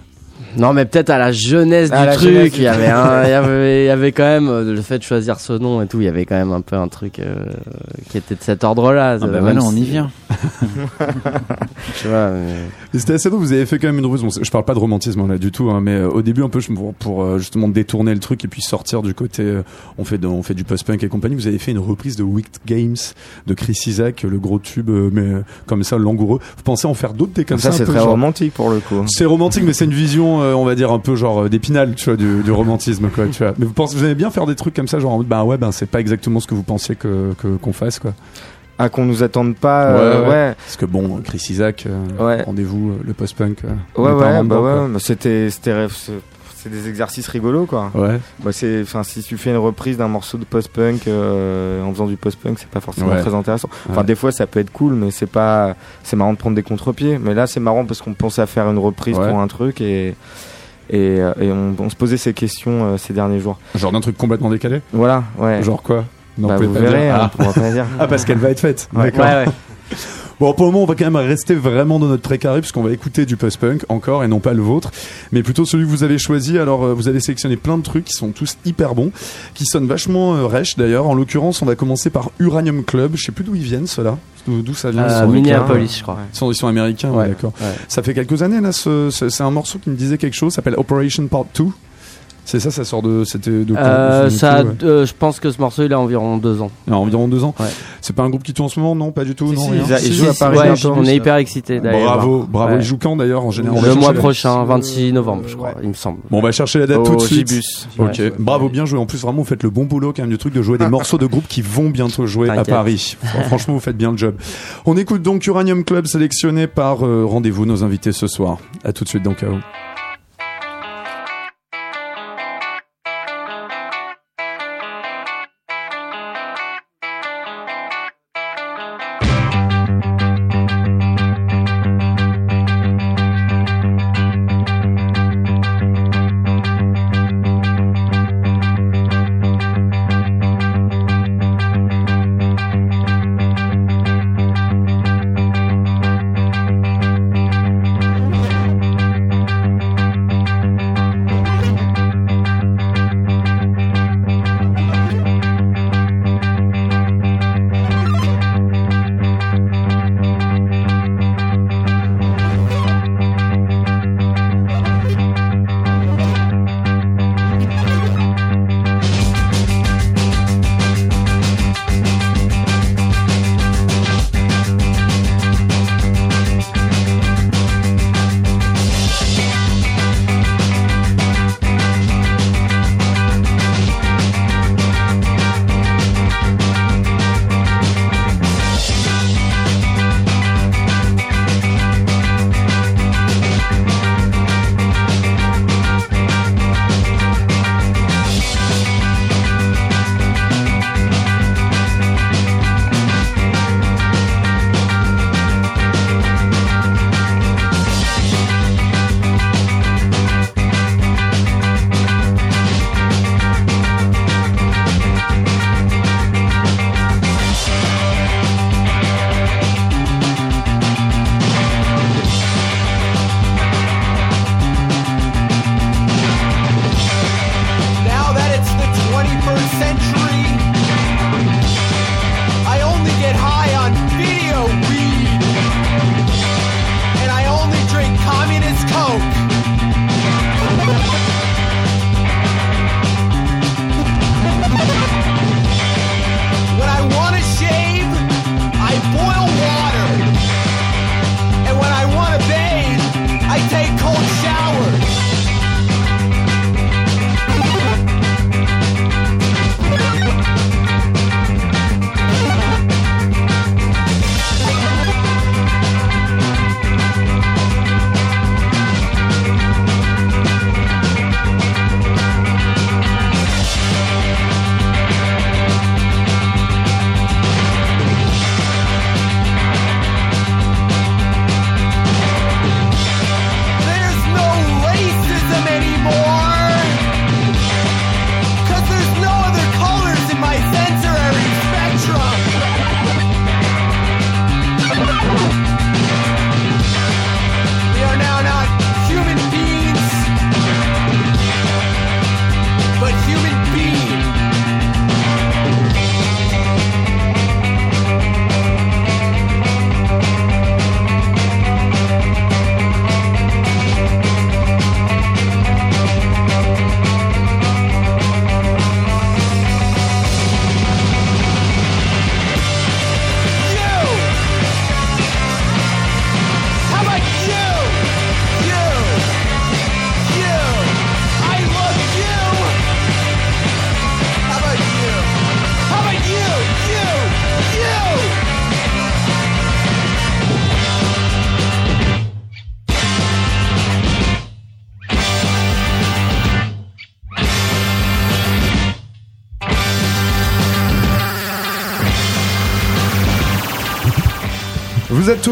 Non, mais peut-être à la jeunesse À du la truc, jeunesse il y avait, un- il y avait, il y avait quand même euh, le fait de choisir ce nom et tout. Il y avait quand même un peu un truc euh, qui était de cet ordre-là. Ah bah Même voilà, on y vient. Tu vois, mais- C'était assez drôle, vous avez fait quand même une ruse. Bon, je parle pas de romantisme là du tout, hein, mais euh, au début un peu pour, pour euh, justement détourner le truc et puis sortir du côté euh, on fait de- on fait du post-punk et compagnie. Vous avez fait une reprise de Wicked Games de Chris Isaac, le gros tube, euh, mais euh, comme ça langoureux. Vous pensez en faire d'autres des comme ça, ça, c'est très genre- romantique pour le coup. C'est romantique, mais c'est une vision, euh, on va dire un peu genre euh, d'épinal, tu vois, du, du romantisme, quoi, tu vois. Mais vous pensez, vous aimez bien faire des trucs comme ça, genre en mode, bah ouais, ben c'est pas exactement ce que vous pensiez que que- qu'on fasse, quoi. Ah, qu'on nous attende pas. euh, Ouais, ouais. ouais. Parce que bon, Chris Isaac, Ouais. rendez-vous, le post-punk. Ouais, ouais, bah ouais, c'était, c'était, c'est c'est des exercices rigolos, quoi. Ouais. Bah, c'est, enfin, si tu fais une reprise d'un morceau de post-punk euh, en faisant du post-punk, c'est pas forcément Ouais. très intéressant. Enfin, Ouais. des fois, ça peut être cool, mais c'est pas, c'est marrant de prendre des contre-pieds. Mais là, c'est marrant parce qu'on pensait à faire une reprise pour un truc et et, euh, et on, on se posait ces questions euh, ces derniers jours. Genre d'un truc complètement décalé. Voilà, ouais. Genre quoi? Non, bah, vous verrez, hein, Ah. on pourra pas dire. Ah, parce qu'elle va être faite. D'accord. Ouais. Bon, pour le moment, on va quand même rester vraiment dans notre précaré puisqu'on va écouter du post-punk encore et non pas le vôtre, mais plutôt celui que vous avez choisi. Alors, euh, vous avez sélectionné plein de trucs qui sont tous hyper bons, qui sonnent vachement euh, rêches d'ailleurs. En l'occurrence, on va commencer par Uranium Club. Je sais plus d'où ils viennent, ceux-là. D'où ça vient Euh, Minneapolis, je crois. Ils sont, ils sont américains, ouais, Ouais. d'accord. Ouais. Ça fait quelques années là. ce- ce- c'est un morceau qui me disait quelque chose. S'appelle Operation Part 2. C'est ça, ça sort de. C'était de. Euh, ça, ouais. euh, je pense que ce morceau, il a environ deux ans. Il y a environ deux ans. Ouais. C'est pas un groupe qui tourne en ce moment, non Pas du tout. Si, non, si, rien. ils a- Si, ils si, jouent à Paris Ouais, bientôt. on est hyper excités d'aller Bravo, bravo. Ouais. Ils jouent quand d'ailleurs en général Le mois prochain, 26 novembre, je crois, Ouais. il me semble. Bon, on va chercher la date tout de suite. Gibus. Ok, Ouais. bravo, bien joué. En plus, vraiment, vous faites le bon boulot quand même du truc de jouer des morceaux de groupes qui vont bientôt jouer à. Paris. Franchement, vous faites bien le job. On écoute donc Uranium Club sélectionné par euh, Rendez-vous, nos invités ce soir. À tout de suite dans KO.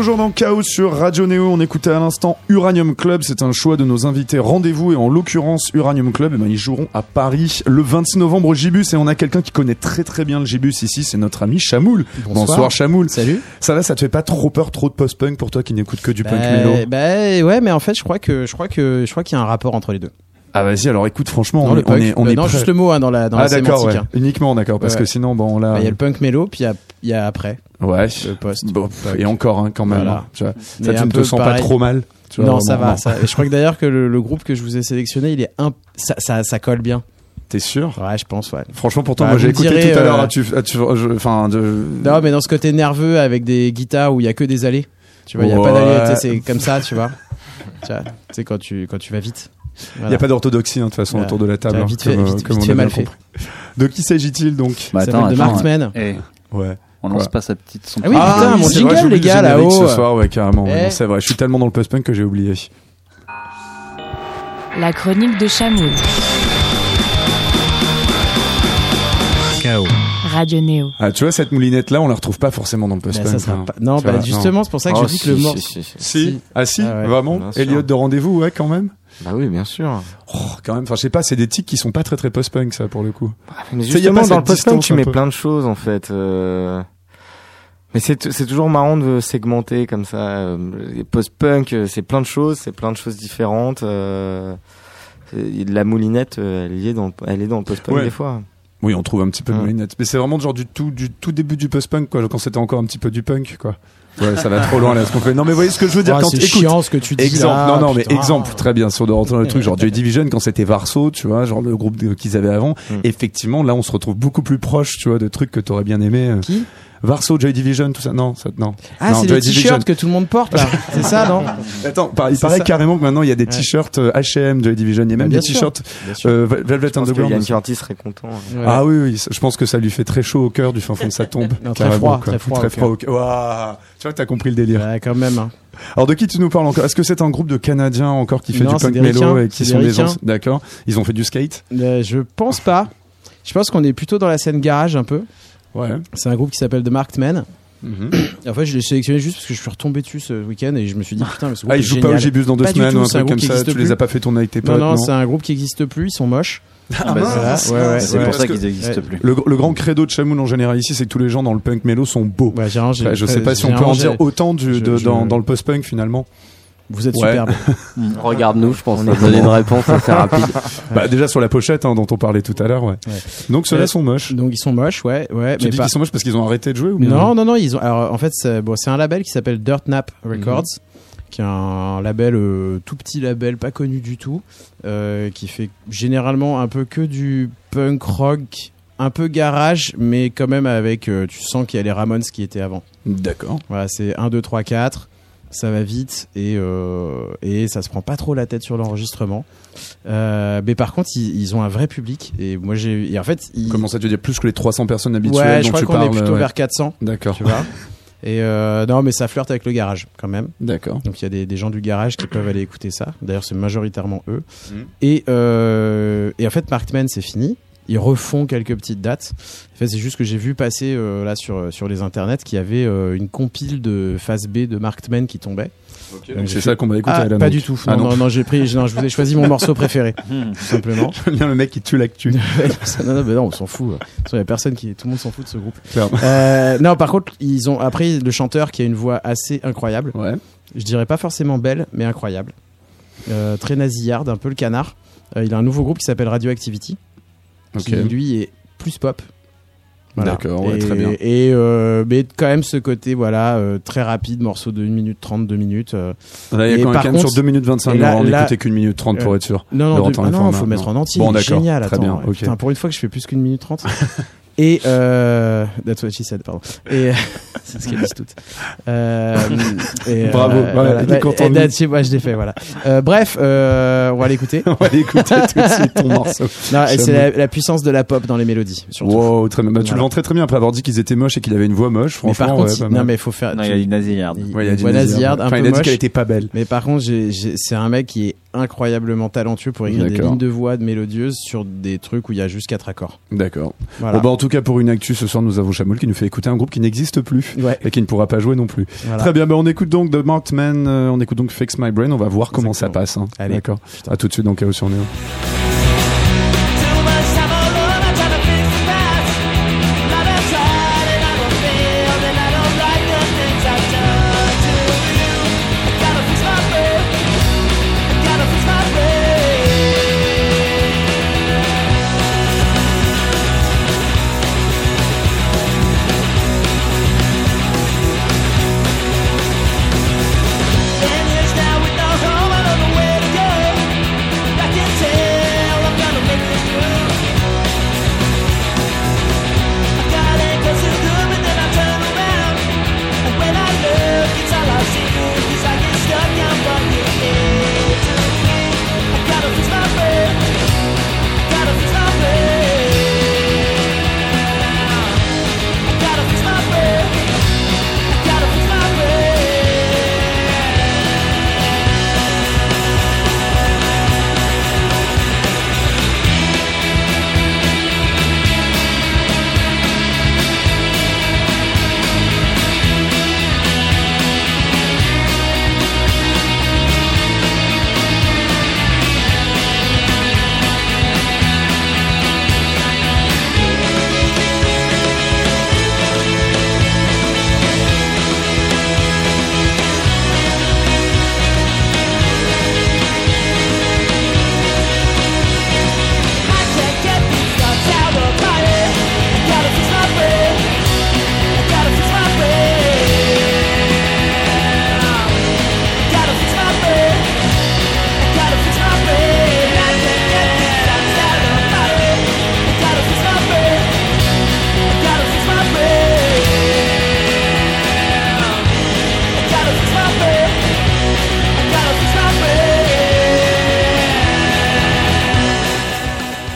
Toujours dans Chaos sur Radio Néo. On écoutait à l'instant Uranium Club. C'est un choix de nos invités rendez-vous. Et en l'occurrence, Uranium Club, eh ben, ils joueront à Paris le 26 novembre au Gibus. Et on a quelqu'un qui connaît très très bien le Gibus ici. C'est notre ami Chamoul. Bonsoir, Chamoul. Salut. Ça va, ça te fait pas trop peur, trop de post-punk pour toi qui n'écoute que du punk Bah, mélo? bah, ouais, mais en fait, je crois que je crois que je crois qu'il y a un rapport entre les deux. Ah vas-y, alors écoute, franchement, on, le est, on punk. est, on est non, juste le mot hein, dans la dans Ah la d'accord, ouais. hein. uniquement d'accord, parce Ouais. que sinon, bon là, Bah, Il y a le punk mélo, puis il y a, il y a après ouais, le post. Bon, et encore hein, quand même. Voilà. hein, tu vois. Mais Ça, tu ne te sens pas trop mal tu vois, Non, ça va. Ça, je crois que d'ailleurs que le, le groupe que je vous ai sélectionné, il est ça, ça, ça colle bien. T'es sûr? Ouais, je pense, ouais. Franchement, pourtant, Bah, moi j'ai écouté direz, tout à l'heure. euh, tu, ah, enfin, de. Non, mais dans ce côté nerveux avec des guitares où il y a que des allées. Tu vois, il y a pas Ouais. d'allées. C'est comme ça, tu vois. Tu vois, tu sais quand tu quand tu vas vite. Il Voilà. n'y a pas d'orthodoxie hein, de toute façon Voilà. autour de la table. Hein, vite fait- comme, euh, vite- comme vite on fait a mal bien fait. compris. De qui s'agit-il donc Bah, attends, s'appelle The attends, Marksman. eh, Ouais. on lance Ouais. pas sa petite son. Ah oui, putain, mon c'est jingle, vrai, les le gars, là-haut. ce soir, ouais, carrément. ouais, Eh. non, c'est vrai, je suis tellement dans le post-punk que j'ai oublié. La chronique de Chamoul. Chaos. Radio Néo. Ah, tu vois, cette moulinette-là, on la retrouve pas forcément dans le Bah, post-punk. hein. pas- Non, bah vois, justement, c'est pour ça que Oh, je dis si, que le si, morceau. si, si. Si, ah si, Ah ouais. vraiment. Elliot de rendez-vous, ouais, quand même. Bah oui, bien sûr. Oh, quand même, enfin, je sais pas, c'est des tics qui sont pas très très post-punk, ça, pour le coup. Mais y a justement, dans le post-punk, tu mets peu. plein de choses, en fait. euh. Mais c'est c'est toujours marrant de segmenter comme ça. Euh, Post-punk, euh, c'est plein de choses, c'est plein de choses différentes. euh. La moulinette, elle est dans, le- elle est dans le post-punk Ouais. des fois. Oui, on trouve un petit peu de Ouais. moulinette. Mais c'est vraiment genre du tout, du tout début du post-punk, quoi, quand c'était encore un petit peu du punk, quoi. Ouais, ça va trop loin, là, ce qu'on fait. Non, mais vous voyez ce que je veux dire Ah, quand c'est écoute, chiant ce que tu dis. Exemple, là, non, non, mais exemple, très bien, si on doit rentrer dans le truc, genre Joy Division, quand c'était Varso, tu vois, genre le groupe de- qu'ils avaient avant, Mm. effectivement, là, on se retrouve beaucoup plus proche, tu vois, de trucs que t'aurais bien aimé. euh. Qui? Varso, Joy Division, tout ça, non, ça, non. Ah, Non, c'est Division. t-shirts que tout le monde porte là. c'est ça, non Attends, par- il paraît ça. carrément que maintenant, il y a des Ouais. t-shirts euh, H&M, Joy Division, il y a même Bien des t-shirts, euh, Velvet que Underground. Yann. Curtis serait content. Ouais. Ah oui, oui, je pense que ça lui fait très chaud au cœur du fin fond de sa tombe. Non, très froid, très froid Très au froid au cœur. Tu vois, t'as compris le délire. Ouais, quand même. hein. Alors de qui tu nous parles encore? Est-ce que c'est un groupe de Canadiens encore qui fait Non, du punk des mélo et qui sont des des ans D'accord. Ils ont fait du skate? Euh, je pense pas. Je pense qu'on est plutôt dans la scène garage un peu. Ouais. C'est un groupe qui s'appelle The Marked Men. Mhm. Et en fait, je l'ai sélectionné juste parce que je suis retombé dessus ce week-end et je me suis dit putain, mais ce groupe Ah, ils jouent pas au. Gibus dans deux Pas semaines ou un c'est un truc comme groupe qui ça. Tu les plus. as pas fait tourner avec tes Non, potes non, non c'est un groupe qui existe plus. Ils sont moches. Ah, bah, ouais, ouais, mince. C'est ouais. pour ça qu'ils n'existent ouais. plus. Le, le grand credo de Chamoun en général ici, c'est que tous les gens dans le punk mélo sont beaux. Rangé- Enfin, je sais pas si on peut en dire autant du, je- de- je- dans, dans le post-punk finalement. Vous êtes Ouais. superbe. Regarde-nous, je pense. On va donner une réponse assez rapide. Bah, déjà sur la pochette hein, dont on parlait tout à l'heure. Ouais. Ouais. Donc ceux-là Euh, sont moches. Donc ils sont moches, ouais, ouais. Tu mais dis pas- qu'ils sont moches parce qu'ils ont arrêté de jouer ou bien Non, non, non. Ils ont. Alors en fait, c'est bon, un label qui s'appelle Dirt Nap Records, Mhm. qui est un label euh, tout petit label, pas connu du tout, euh, qui fait généralement un peu que du punk rock, un peu garage, mais quand même avec. euh, tu sens qu'il y a les Ramones qui étaient avant. D'accord. Voilà, c'est 1, 2, 3, 4. Ça va vite et, euh, et ça se prend pas trop la tête sur l'enregistrement. Euh, mais par contre, ils, ils ont un vrai public. Et moi, j'ai. Et en fait, ils, Comment ça tu dire plus que les 300 personnes habituelles ouais, dont je crois tu qu'on parles est plutôt ouais. vers 400, D'accord. tu vois. Et euh, non, mais ça flirte avec le garage quand même. D'accord. Donc il y a des, des gens du garage qui peuvent aller écouter ça. D'ailleurs, c'est majoritairement eux. Mhm. Et, euh, et en fait, Markman, c'est fini. Ils refont quelques petites dates. En fait, c'est juste que j'ai vu passer euh, là sur, sur les internets qu'il y avait euh, une compile de phase B de Markman qui tombait. Donc, C'est ça qu'on va écouter Ah, là. pas donc. du tout. Ah non, non. j'ai pris, non, je vous ai choisi mon morceau préféré, tout simplement. J'aime bien le mec qui tue l'actu. non, non, mais non, on s'en fout. Il y a personne qui, tout le monde s'en fout de ce groupe. Euh, non, par contre, ils ont après le chanteur qui a une voix assez incroyable. Ouais. Je dirais pas forcément belle, mais incroyable. Euh, très nasillarde, un peu le canard. Euh, il a un nouveau groupe qui s'appelle Radioactivity, Ok. qui lui est plus pop. D'accord, ouais, très bien. Et euh, mais quand même ce côté voilà euh, très rapide, morceau de 1 minute 30, 2 minutes. euh. Là, il y a quand quand même contre- sur 2 minutes 25 et là- on n'écoutait qu'une minute 30 pour Euh, être sûr. Non, non, en ah faut mettre en entier. Bon, il d'accord, génial. très attends, bien, ouais. ok. Putain, pour une fois que je fais plus qu'une minute 30. Et euh, that's what she said, pardon. Et c'est ce qu'elles disent toutes. Euh, et, Bravo, voilà, il est Bah, content et de that's- moi je l'ai fait, voilà. Euh, bref, euh, on va l'écouter. On va aller écouter tout de suite ton morceau. Non, et c'est la, la puissance de la pop dans les mélodies, surtout. Wow, très bien. Bah, tu le Voilà. vends très très bien après avoir dit qu'ils étaient moches et qu'il avait une voix moche. mais Franchement, par contre, ouais, non mais il faut faire. Non, tu- il y a dit nasillarde. il- Ouais, il a dit un Enfin, peu il a dit moche. qu'elle était pas belle. Mais par contre, c'est un mec qui est incroyablement talentueux pour écrire des lignes de voix de mélodieuses sur des trucs où il y a juste quatre accords. D'accord. Voilà. Bon, bah, tout tout cas, pour une actu, ce soir, nous avons Chamoul qui nous fait écouter un groupe qui n'existe plus Ouais. et qui ne pourra pas jouer non plus. Voilà. Très bien, ben on écoute donc The Marked Man, euh, on écoute donc Fix My Brain, on va voir comment ça passe. hein. D'accord. À tout de suite dans Chaos sur Néo.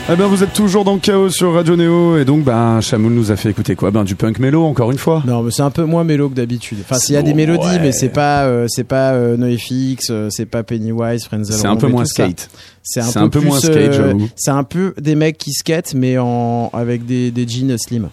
Eh ben, vous êtes toujours dans Chaos sur Radio Néo et donc, ben, Chamoul nous a fait écouter quoi? Ben, du punk mélo, encore une fois. Non, mais c'est un peu moins mélo que d'habitude. Enfin, s'il y a des Ouais. mélodies, mais c'est pas, euh, c'est pas euh, NoFX, euh, c'est pas Pennywise, Frenzel. C'est un peu moins skate. C'est un, un peu plus, moins skate, euh, j'avoue. C'est un peu des mecs qui skatent, mais en avec des, des jeans slim.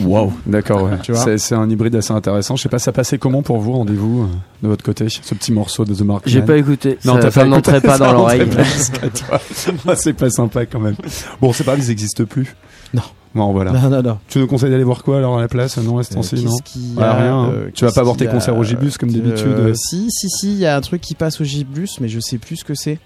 Wow, d'accord, ouais. Tu vois C'est- C'est un hybride assez intéressant. Je sais pas, ça passait comment pour vous, rendez-vous, euh, de votre côté, ce petit morceau de The Mark J'ai pas écouté. Non, ça, t'as ça pas n'entrait pas dans l'oreille. pas. Ah, c'est pas sympa quand même. Bon, c'est pas grave, ils existent plus. Non. Bon, voilà. Non, non, non. Tu nous conseilles d'aller voir quoi alors à la place Non, à ce Euh, temps-ci, non qu'il y Bah, a, rien, hein. euh, Tu vas pas voir tes concerts au Gibus comme euh, d'habitude. Si, si, si, il y a un truc qui passe au Gibus, mais je sais plus ce que c'est.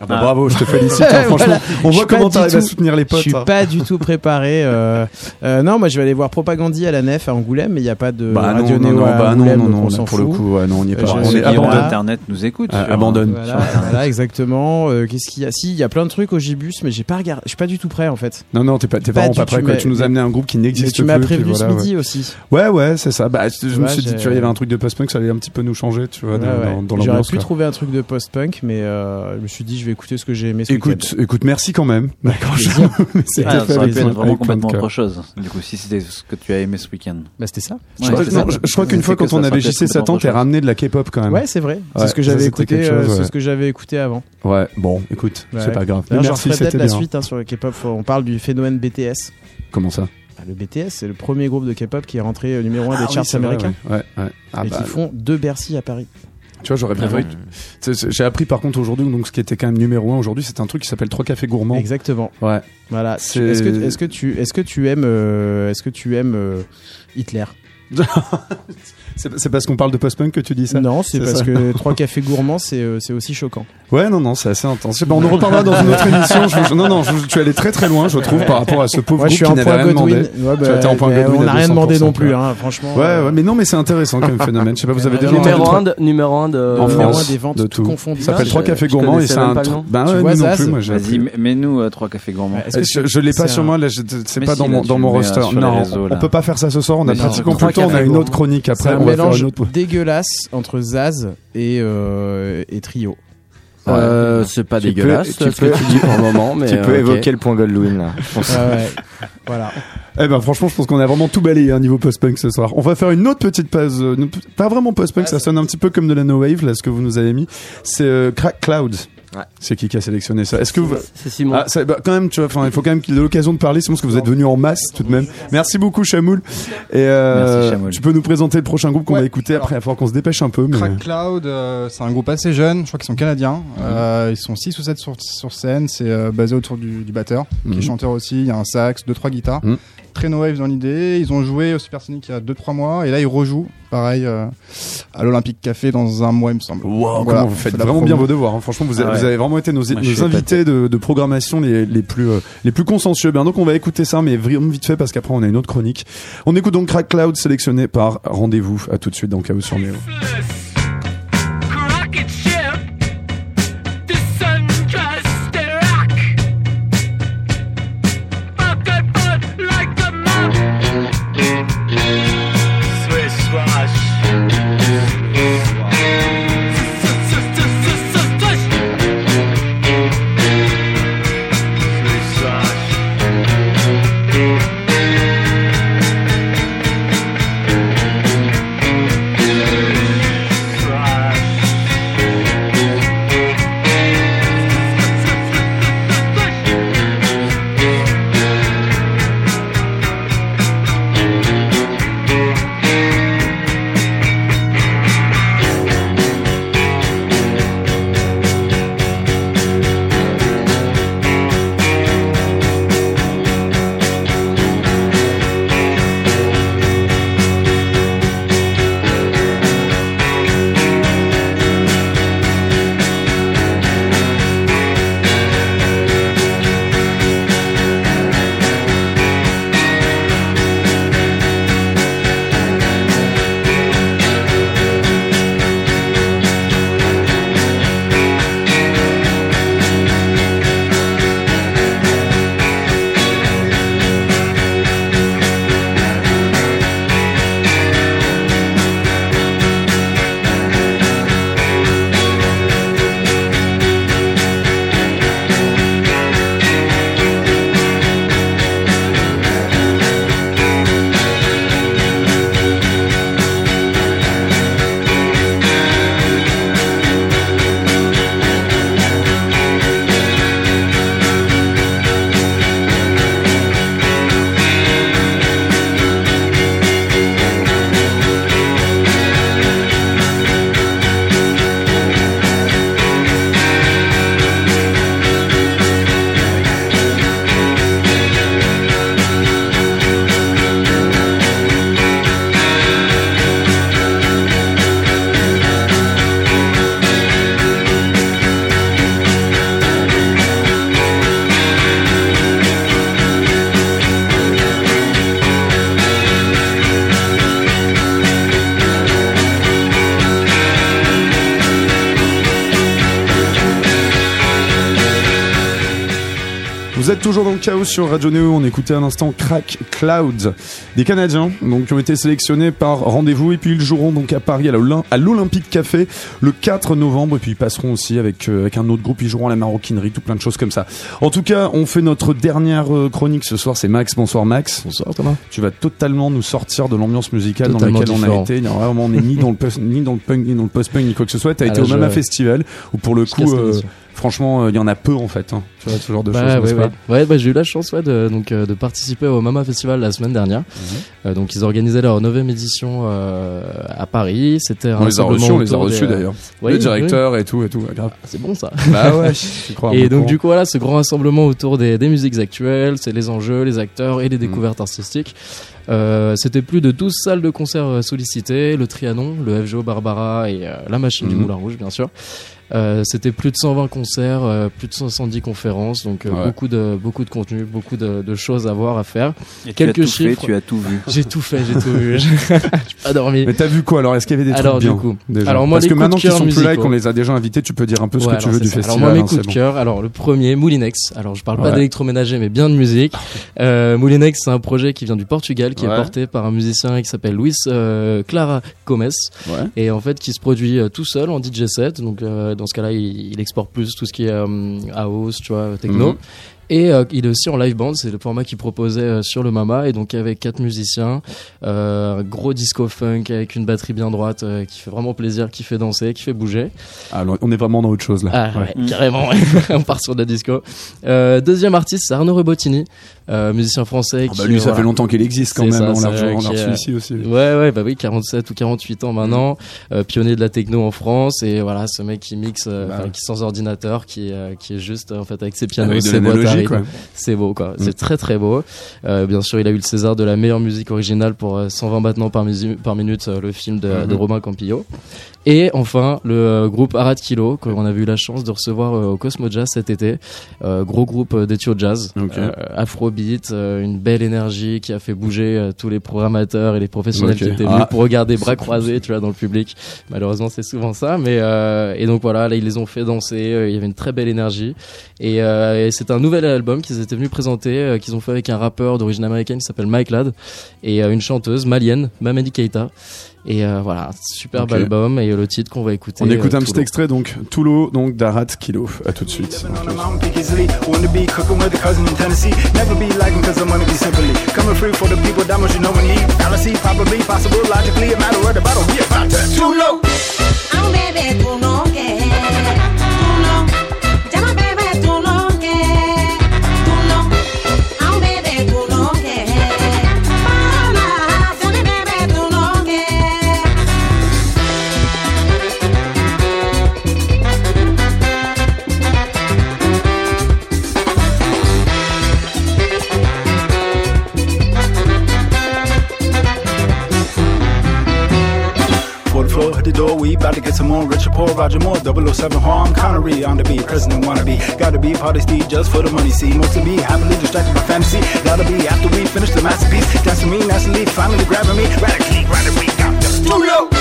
Ah bah, bravo, je te félicite. hein, franchement, Voilà. on Je voit comment t'arrives à soutenir les Je potes. suis hein. pas du tout préparé. euh, euh, non, moi je vais aller voir Propagandie à la Nef à Angoulême, mais il n'y a pas de Bah non, radio non, Néo non, à bah non, Angoulême, non, non, on pour le fout. coup, ouais, non, on n'y est Euh, pas. je- on est là. Internet nous écoute. Ah, sur- abandonne. Voilà, voilà, exactement. Euh, Qu'est-ce qu'il y a? Si, il y a plein de trucs au Gibus, mais j'ai pas regardé. Je suis pas du tout prêt en fait. Non, non, t'es pas, t'es Pas vraiment pas prêt. Quoi. Tu nous as amené un groupe qui n'existe tu plus. m'as puis prévenu ce midi aussi. Ouais, ouais, c'est ça. Bah, je me suis dit, tu vois, il y avait un truc de post-punk, ça allait un petit peu nous changer, tu vois, dans, dans J'aurais l'ambiance. pu trouver un truc de post-punk, mais euh, je me suis dit, je vais écouter ce que j'ai aimé. Ce Écoute, écoute, merci quand même. D'accord, plaisir. mais c'était Ah, fait ça aurait avec pu être plein- vraiment complètement autre chose. Du coup, si c'était ce que tu as aimé ce week-end. Bah, c'était ça. Je crois Ouais, non, je- je qu'une fois, quand on avait JC Satan, t'es ramené de la K-pop quand même. Ouais, c'est vrai. Ouais, c'est ce que j'avais écouté. euh, C'est ce que j'avais écouté avant. Ouais, bon, écoute, c'est pas grave. Merci, c'était la suite hein, sur le K-pop. On parle du phénomène BTS. Comment ça? Ah, Le BTS, c'est le premier groupe de K-pop qui est rentré euh, numéro 1 Ah des oui, charts vrai, américains. Ouais, ouais. ouais. Ah et bah, qui font deux Bercy à Paris. Tu vois, j'aurais préféré. Ah J'ai appris par contre aujourd'hui, donc ce qui était quand même numéro 1 aujourd'hui, c'est un truc qui s'appelle Trois cafés gourmands. Exactement. Ouais. Voilà. Que, que tu, est-ce que tu aimes, euh, est-ce que tu aimes euh, Hitler? C'est parce qu'on parle de post-punk que tu dis ça Non, c'est parce ça. que trois cafés gourmands, c'est, euh, c'est aussi choquant. Ouais, non, non, c'est assez intense. On en reparlera dans une autre émission. Je- je- non, non, je- tu es allé très très loin, je trouve, par rapport à ce pauvre je groupe suis qui en n'avait point rien Godwin. demandé. Ouais, Tu en point bah, Godwin on n'a rien demandé 200%, non plus, hein, franchement. Ouais, euh, ouais, mais non, mais c'est intéressant comme phénomène. Je sais pas, vous avez déjà Numéro entendu Numéro trois- 1 de, numéro un de, En numéro France, un des ventes de tout. confondues. Ça s'appelle Trois cafés gourmands et connaissais c'est un. Ben ouais, non plus, moi j'ai Vas-y, mets-nous euh, trois cafés gourmands. Ouais, Je, je l'ai pas sur moi, là, c'est pas dans mon, roster. euh, Non, on peut pas faire ça ce soir, on a pratiquement plus le temps, on a une autre chronique après, Mélange autre. dégueulasse entre Zaz et, euh, et Trio. Euh, c'est pas Tu peux- dégueulasse tu ce que peux- tu dis pour le moment, mais tu peux euh, ok. évoquer le point Goldwyn là. Je pense- Ouais, ouais. Voilà. Eh ben franchement, je pense qu'on a vraiment tout balayé un niveau post-punk ce soir. On va faire une autre petite pause, euh, une- pas vraiment post-punk, ça sonne un petit peu comme de la no wave là, ce que vous nous avez mis. C'est euh, Crack Cloud. Ouais. C'est qui qui a sélectionné ça? Est-ce que vous C'est Simon. ah, ça, bah, quand même, tu vois, enfin, il faut quand même qu'il ait l'occasion de parler, sinon parce que vous êtes venus en masse tout de même. Merci beaucoup, Chamoul. Et euh, Merci, Chamoul. tu peux nous présenter le prochain groupe qu'on Ouais. va écouter. Après, il va falloir qu'on se dépêche un peu. Mais... Crack Cloud, euh, c'est un groupe assez jeune, je crois qu'ils sont canadiens. Euh, ils sont 6 ou 7 sur, sur scène, c'est euh, basé autour du, du batteur, qui Mhm. est chanteur aussi, il y a un sax, 2-3 guitares. Mhm. Très no wave dans l'idée, ils ont joué au Supersonic il y a 2-3 mois, et là ils rejouent, pareil, euh, à l'Olympique Café dans un mois il me semble. Wow, Voilà, comment vous faites vraiment bien vos devoirs. hein. Franchement, vous, avez, Ah ouais. vous avez vraiment été nos, Moi, invités de, de programmation les, les plus euh, les plus consensueux. Bien donc, on va écouter ça, mais vraiment vite fait parce qu'après on a une autre chronique. On écoute donc Crack Cloud sélectionné par Rendez-vous. À tout de suite dans Chaos sur Néo. Chaos sur Radio Neo. On écoutait un instant Crack Cloud, des Canadiens, donc qui ont été sélectionnés par rendez-vous et puis ils joueront donc à Paris à l'Olym- à l'Olympique Café le 4 novembre et puis ils passeront aussi avec euh, avec un autre groupe. Ils joueront à la maroquinerie, tout plein de choses comme ça. En tout cas, on fait notre dernière euh, chronique ce soir. C'est Max. Bonsoir Max. Bonsoir Thomas. Tu vas totalement nous sortir de l'ambiance musicale Totalement dans laquelle on a été. Vraiment, on n'est ni dans le post- ni dans le punk ni dans le post-punk ni quoi que ce soit. T'as Ah, été au Mama Festival où pour le coup. Franchement, euh, il y en a peu en fait. hein. Tu vois ce genre de Bah, choses. ouais, ouais. Ouais, bah, j'ai eu la chance ouais, de, donc, euh, de participer au Mama Festival la semaine dernière. Mhm. Euh, donc ils organisaient leur 9 édition euh, à Paris. C'était On les a reçus, on les a reçus d'ailleurs. ouais, le directeur et tout et tout. grave. C'est bon ça. Bah ouais, je crois. Et donc du coup voilà, ce grand rassemblement autour des, des musiques actuelles, c'est les enjeux, les acteurs et les découvertes artistiques. Euh, C'était plus de 12 salles de concert sollicitées, le Trianon, le FGO Barbara et euh, la machine du Mhm. Moulin Rouge bien sûr. Euh, C'était plus de 120 concerts, euh, plus de 110 conférences, donc euh, Ouais. beaucoup de beaucoup de contenu, beaucoup de, de choses à voir à faire. Et Quelques tu as tout fait, chiffres. tu as tout vu. J'ai tout fait, j'ai tout vu, j'ai pas dormi. Mais t'as vu quoi alors Est-ce qu'il y avait des Alors, trucs du bien coup. déjà Alors, moi, Parce les que coups de maintenant qu'ils sont plus là et qu'on les a déjà invités, tu peux dire un peu ce que tu veux du ça. festival. Alors moi mes hein, coups de bon. cœur, alors le premier Moulinex. Alors je parle pas Ouais. d'électroménager mais bien de musique. Euh, Moulinex c'est un projet qui vient du Portugal, qui Ouais. est porté par un musicien qui s'appelle Luis euh, Clara Gomes Ouais. et en fait qui se produit euh, tout seul en DJ set. Donc dans ce cas-là il, il exporte plus tout ce qui est euh, house, tu vois, techno. Mhm. Et euh, il est aussi en live band, c'est le format qu'il proposait euh, sur le Mama, et donc avec quatre musiciens, euh, gros disco funk avec une batterie bien droite euh, qui fait vraiment plaisir, qui fait danser, qui fait bouger. Ah, on est vraiment dans autre chose là. Ah, Ouais. ouais, carrément, on part sur de la disco. Euh, deuxième artiste, c'est Arnaud Rebottini, euh, musicien français. Ah qui, bah lui, ça voilà, fait longtemps qu'il existe quand même. ça, on l'a reçu- ici aussi. Ouais, ouais, bah oui, 47 ou 48 ans maintenant, euh, pionnier de la techno en France, et voilà, ce mec qui mixe, euh, Bah ouais. qui sans ordinateur, qui, euh, qui est juste, en fait, avec ses pianos, Avec ses boîtes. C'est beau, quoi. Mm. C'est très, très beau. Euh, bien sûr, il a eu le César de la meilleure musique originale pour euh, 120 battements par, minute, le film de, Mhm. de Robin Campillo. Et enfin, le euh, groupe Arad Kilo, qu'on a eu la chance de recevoir euh, au Cosmo Jazz cet été. Euh, gros groupe euh, d'études jazz, Ok. euh, afrobeat, euh, une belle énergie qui a fait bouger tous les programmateurs et les professionnels Ok. qui étaient Ah. venus pour regarder bras croisés, tu vois, dans le public. Malheureusement, c'est souvent ça, mais euh, et donc voilà, là ils les ont fait danser. Il y avait une très belle énergie et, euh, et c'est un nouvel album qu'ils étaient venus présenter, qu'ils ont fait avec un rappeur d'origine américaine qui s'appelle Mike Ladd et une chanteuse malienne, Mamadi Keita. Et euh, voilà, superbe album et le titre qu'on va écouter. On écoute euh, un tout petit extrait donc Toulo donc d'Arat Kilo. À tout de suite. The about to get some more. Richard poor Roger Moore, 007, Harm Connery. On the beat, president wannabe. Gotta be party speed just for the money, see. Mostly be happily distracted by fantasy. Gotta be after we finish the masterpiece. Dancing me, naturally, finally grabbing me. Radically, radically, got just too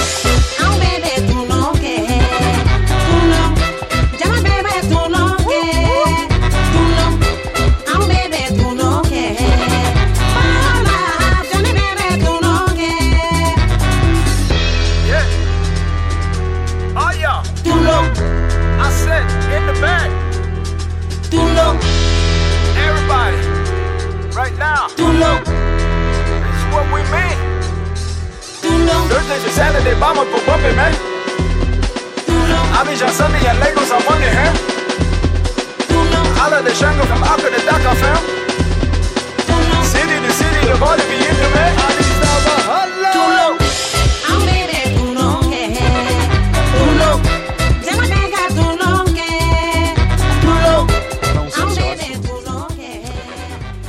to Saturday, vamos por bumping, man. And Lagos on huh? Too low. Holla the from fam. Too low. City to city, the body be in the man.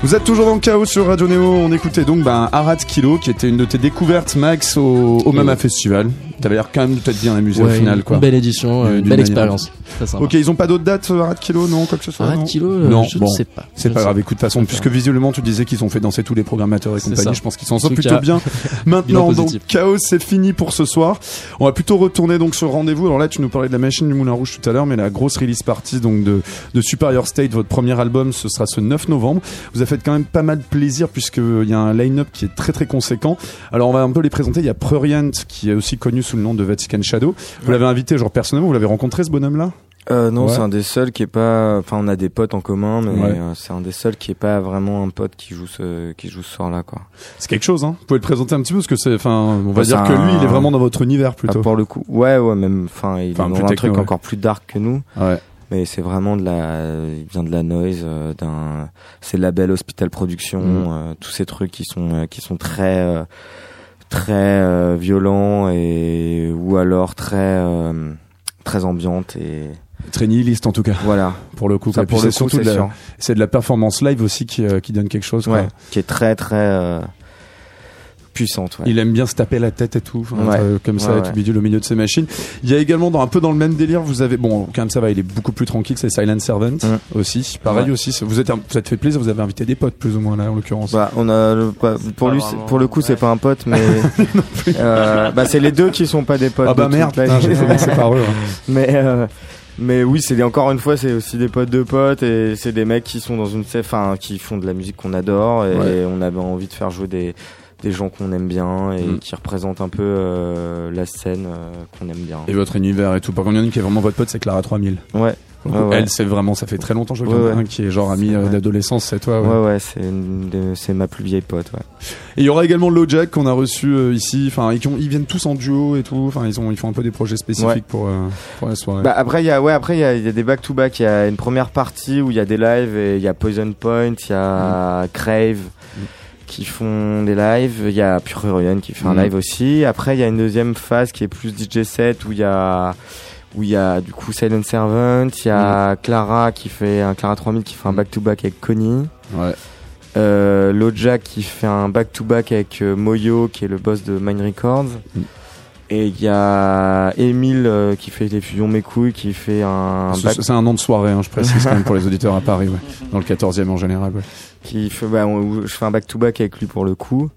Vous êtes toujours dans le chaos sur Radio Néo. On écoutait donc ben, Arat Kilo, qui était une de tes découvertes, Max, au, au Mama Festival. T'avais l'air quand même de t'être bien amusé au Ouais, final, une, quoi. une belle édition, euh, une belle expérience. Ok, ils ont pas d'autres dates, euh, Arat Kilo, non, quoi que ce soit. Non kilo, euh, Non, je bon. ne sais pas. C'est pas grave, écoute, de toute façon, puisque grave. visiblement tu disais qu'ils ont fait danser tous les programmateurs et compagnie, ça. je pense qu'ils s'en En sortent plutôt bien. Maintenant, donc. Chaos, c'est fini pour ce soir. On va plutôt retourner donc sur rendez-vous. Alors là, tu nous parlais de la machine du Moulin Rouge tout à l'heure, mais la grosse release party donc de, de Superior State, votre premier album, ce sera ce 9 novembre. Vous avez fait quand même pas mal de plaisir puisqu'il y a un line-up qui est très très conséquent. Alors on va un peu les présenter. Il y a Prurient qui est aussi connu sous le nom de Vatican Shadow. Vous l'avez invité, genre personnellement, vous l'avez rencontré ce bonhomme-là? Euh, non, Ouais. c'est un des seuls qui est pas. Enfin, on a des potes en commun, mais Ouais. euh, c'est un des seuls qui est pas vraiment un pote qui joue ce qui joue ce soir-là, quoi. C'est quelque chose, hein Vous pouvez le présenter un petit peu parce que c'est, enfin, on va dire que lui, il est vraiment dans votre univers Ah, plutôt. pour le coup, ouais, ouais, même. Enfin, il Enfin, est dans un truc ouais. encore plus dark que nous. Ouais. Mais c'est vraiment de la, il vient de la noise, euh, d'un, c'est label Hospital Production, Mhm. euh, tous ces trucs qui sont, euh, qui sont très, très euh, violents et ou alors très, euh, très ambiantes et Très nihiliste en tout cas, voilà. pour le coup. Ça pour c'est le coup, surtout c'est de la, de la performance live aussi qui, euh, qui donne quelque chose. quoi. Ouais, qui est très très puissante. Ouais. Il aime bien se taper la tête et tout, Ouais. euh, comme ça, Ouais, et tout ouais. bidule au milieu de ses machines. Il y a également dans un peu dans le même délire, vous avez bon, quand même ça va, il est beaucoup plus tranquille, c'est Silent Servant aussi. Pareil Ouais. aussi, c'est- vous êtes, vous êtes fait plaisir, vous avez invité des potes plus ou moins là en l'occurrence. Bah, on a le- pour lui, c'est- vraiment- pour le coup, c'est pas un pote, mais euh, bah, c'est les deux qui sont pas des potes. ah bah merde, commencé par eux. hein. mais euh, mais oui, c'est encore une fois, c'est aussi des potes de potes et c'est des mecs qui sont dans une, enfin, qui font de la musique qu'on adore et Ouais. on avait envie de faire jouer des des gens qu'on aime bien et Mm. qui représentent un peu euh, la scène euh, qu'on aime bien. Et votre univers et tout. Par contre, il y en a une qui est vraiment votre pote, c'est Clara 3000. Ouais. Donc, Ouais, ouais. Elle, c'est vraiment, ça fait très longtemps. Je y en a ouais. un qui est genre ami euh, d'adolescence, c'est toi. ouais. Ouais, ouais, c'est ma plus vieille pote, ouais. Et il y aura également LoJack qu'on a reçu euh, ici. Enfin, ils, viennent tous en duo et tout. Enfin, ils ont, ils font un peu des projets spécifiques pour, euh, pour la soirée. Bah après il y a ouais après il y a, il y a des back to back il y a une première partie où il y a des lives et il y a Poison Point il y a Crave qui font des lives il y a Pure qui fait un Mm. live aussi après il y a une deuxième phase qui est plus DJ set où il y a où il y a du coup Silent Servant il y a Clara qui fait un Clara 3000 qui fait un back to back avec Connie Ouais. euh, Loja qui fait un back to back avec euh, Moyo qui est le boss de Mind Records et il y a Emile euh, qui fait les fusions mes couilles qui fait un back C'est un nom de soirée, hein, je précise quand même pour les auditeurs à Paris, ouais. dans le 14e en général. Ouais. Bah, je fais un back to back avec lui pour le coup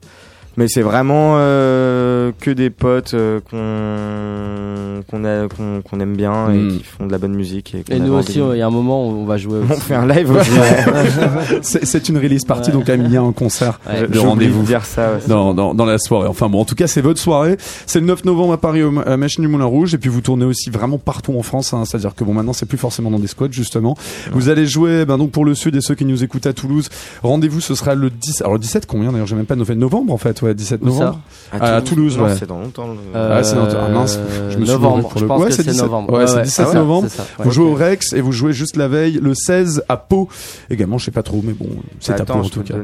mais c'est vraiment euh, que des potes euh, qu'on qu'on a qu'on qu'on aime bien Mm. et qui font de la bonne musique et, nous aussi, de- il y a un moment où on va jouer on fait un live c'est c'est une release party, donc il y a un concert Ouais. de rendez-vous. de dire ça ouais. dans, dans, dans la soirée. Enfin bon, en tout cas, c'est votre soirée. C'est le 9 novembre à Paris au à Machine du Moulin Rouge. Et puis vous tournez aussi vraiment partout en France. Hein, C'est-à-dire que bon, maintenant, c'est plus forcément dans des squats justement. Vous allez jouer, ben donc pour le sud et ceux qui nous écoutent à Toulouse, rendez-vous. Ce sera le 10. Alors le 17 combien d'ailleurs? J'ai même pas de. Novembre en fait. Ouais, 17 Où ça novembre. À Toulouse, non, ouais. c'est dans longtemps le- Ah, c'est dans- ah, mince, je me suis novembre. pour le- Ouais, que c'est c'est 17 novembre. ouais, c'est 17 Ah ouais, novembre. c'est ça, ouais. Vous jouez au Rex et vous jouez juste la veille le 16 à Pau. Également, je sais pas trop, mais bon, c'est à Pau en tout cas.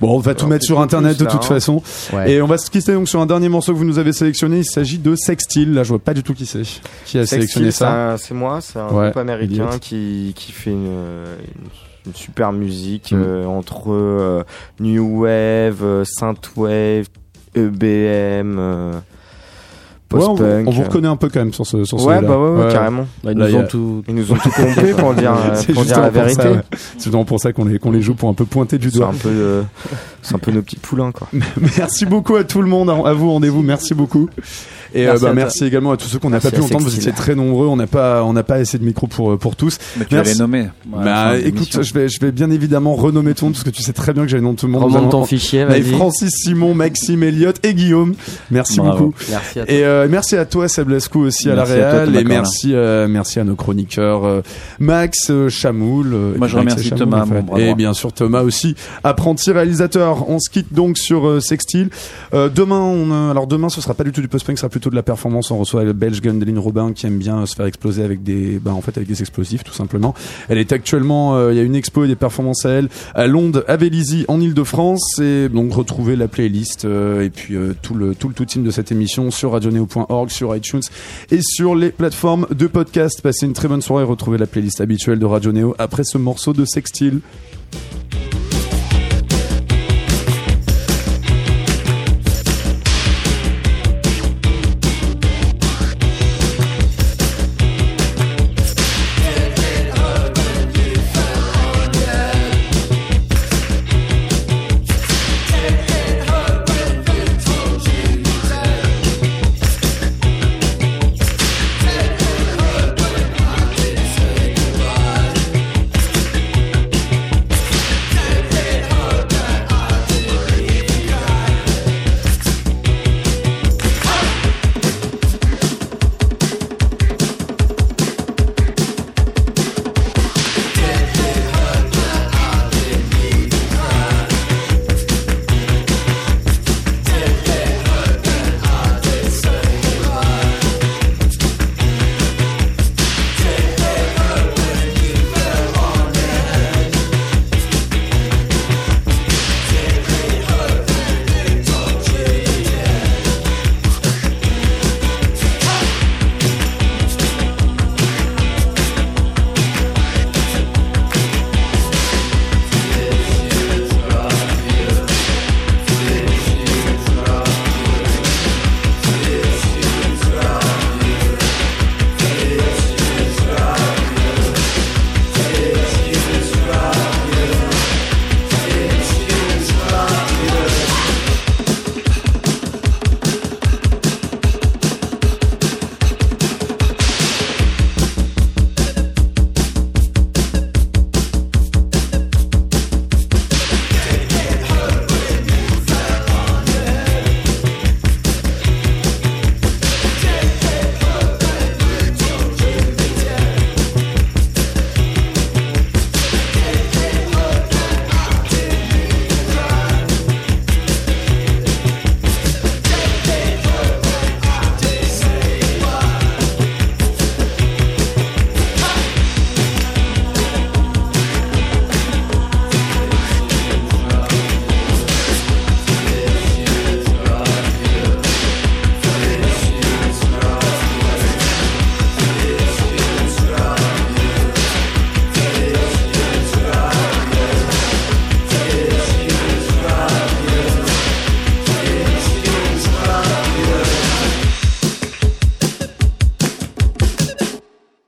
Bon, on va tout mettre sur internet de toute hein. façon. Et on va se quitter donc sur un dernier morceau que vous nous avez sélectionné. Il s'agit de Sextile. Là, je vois pas du tout qui c'est. Qui a sélectionné ça C'est moi, c'est un groupe américain qui, qui fait une, euh, une, super musique Mm. euh, entre euh, New Wave, euh, Synthwave, EBM, euh, Ouais, on, vous euh. reconnaît un peu quand même sur ce sur Ouais, bah ouais, ouais, carrément. Bah, ils Là, nous a- ont tout. Ils nous ont tout compris pour dire, euh, C'est pour dire la pour vérité. C'est justement pour ça qu'on les, qu'on les joue pour un peu pointer du C'est doigt. un peu, euh, c'est un peu nos petits poulains, quoi. Merci beaucoup à tout le monde, à vous, rendez-vous, merci beaucoup. Et Merci euh, bah, merci également à tous ceux qu'on n'a pas pu entendre, vous étiez très nombreux, on n'a pas, on n'a pas assez de micro pour, euh, pour tous. Mais tu vas Merci. les nommer. Bah écoute, je vais, je vais bien évidemment renommer tout le monde parce que tu sais très bien que j'ai le nom de tout le monde. Remonte ton fichier, vas-y. Francis, Simon, Maxime, Elliot et Guillaume. Merci beaucoup. Merci à toi. Euh, merci à toi Seb aussi à la Merci à Thomas et merci euh, merci à nos chroniqueurs euh, Max Chamoul Moi, je remercie Chamoul, Thomas, mon et bien sûr Thomas aussi apprenti réalisateur. On se quitte donc sur Sextile. Demain on alors demain ce sera pas du tout du post-punk ce sera plutôt de la performance. On reçoit le belge Gundeline Robin qui aime bien se faire exploser avec des bah en fait avec des explosifs tout simplement. Elle est actuellement il y a une expo et des performances à elle à Londres à Vélizy en Ile-de-France. Et donc retrouvez la playlist et puis tout le tout le tout team de cette émission sur sur iTunes et sur les plateformes de podcast. Passez une très bonne soirée retrouvez la playlist habituelle de Radio Néo après ce morceau de Sextile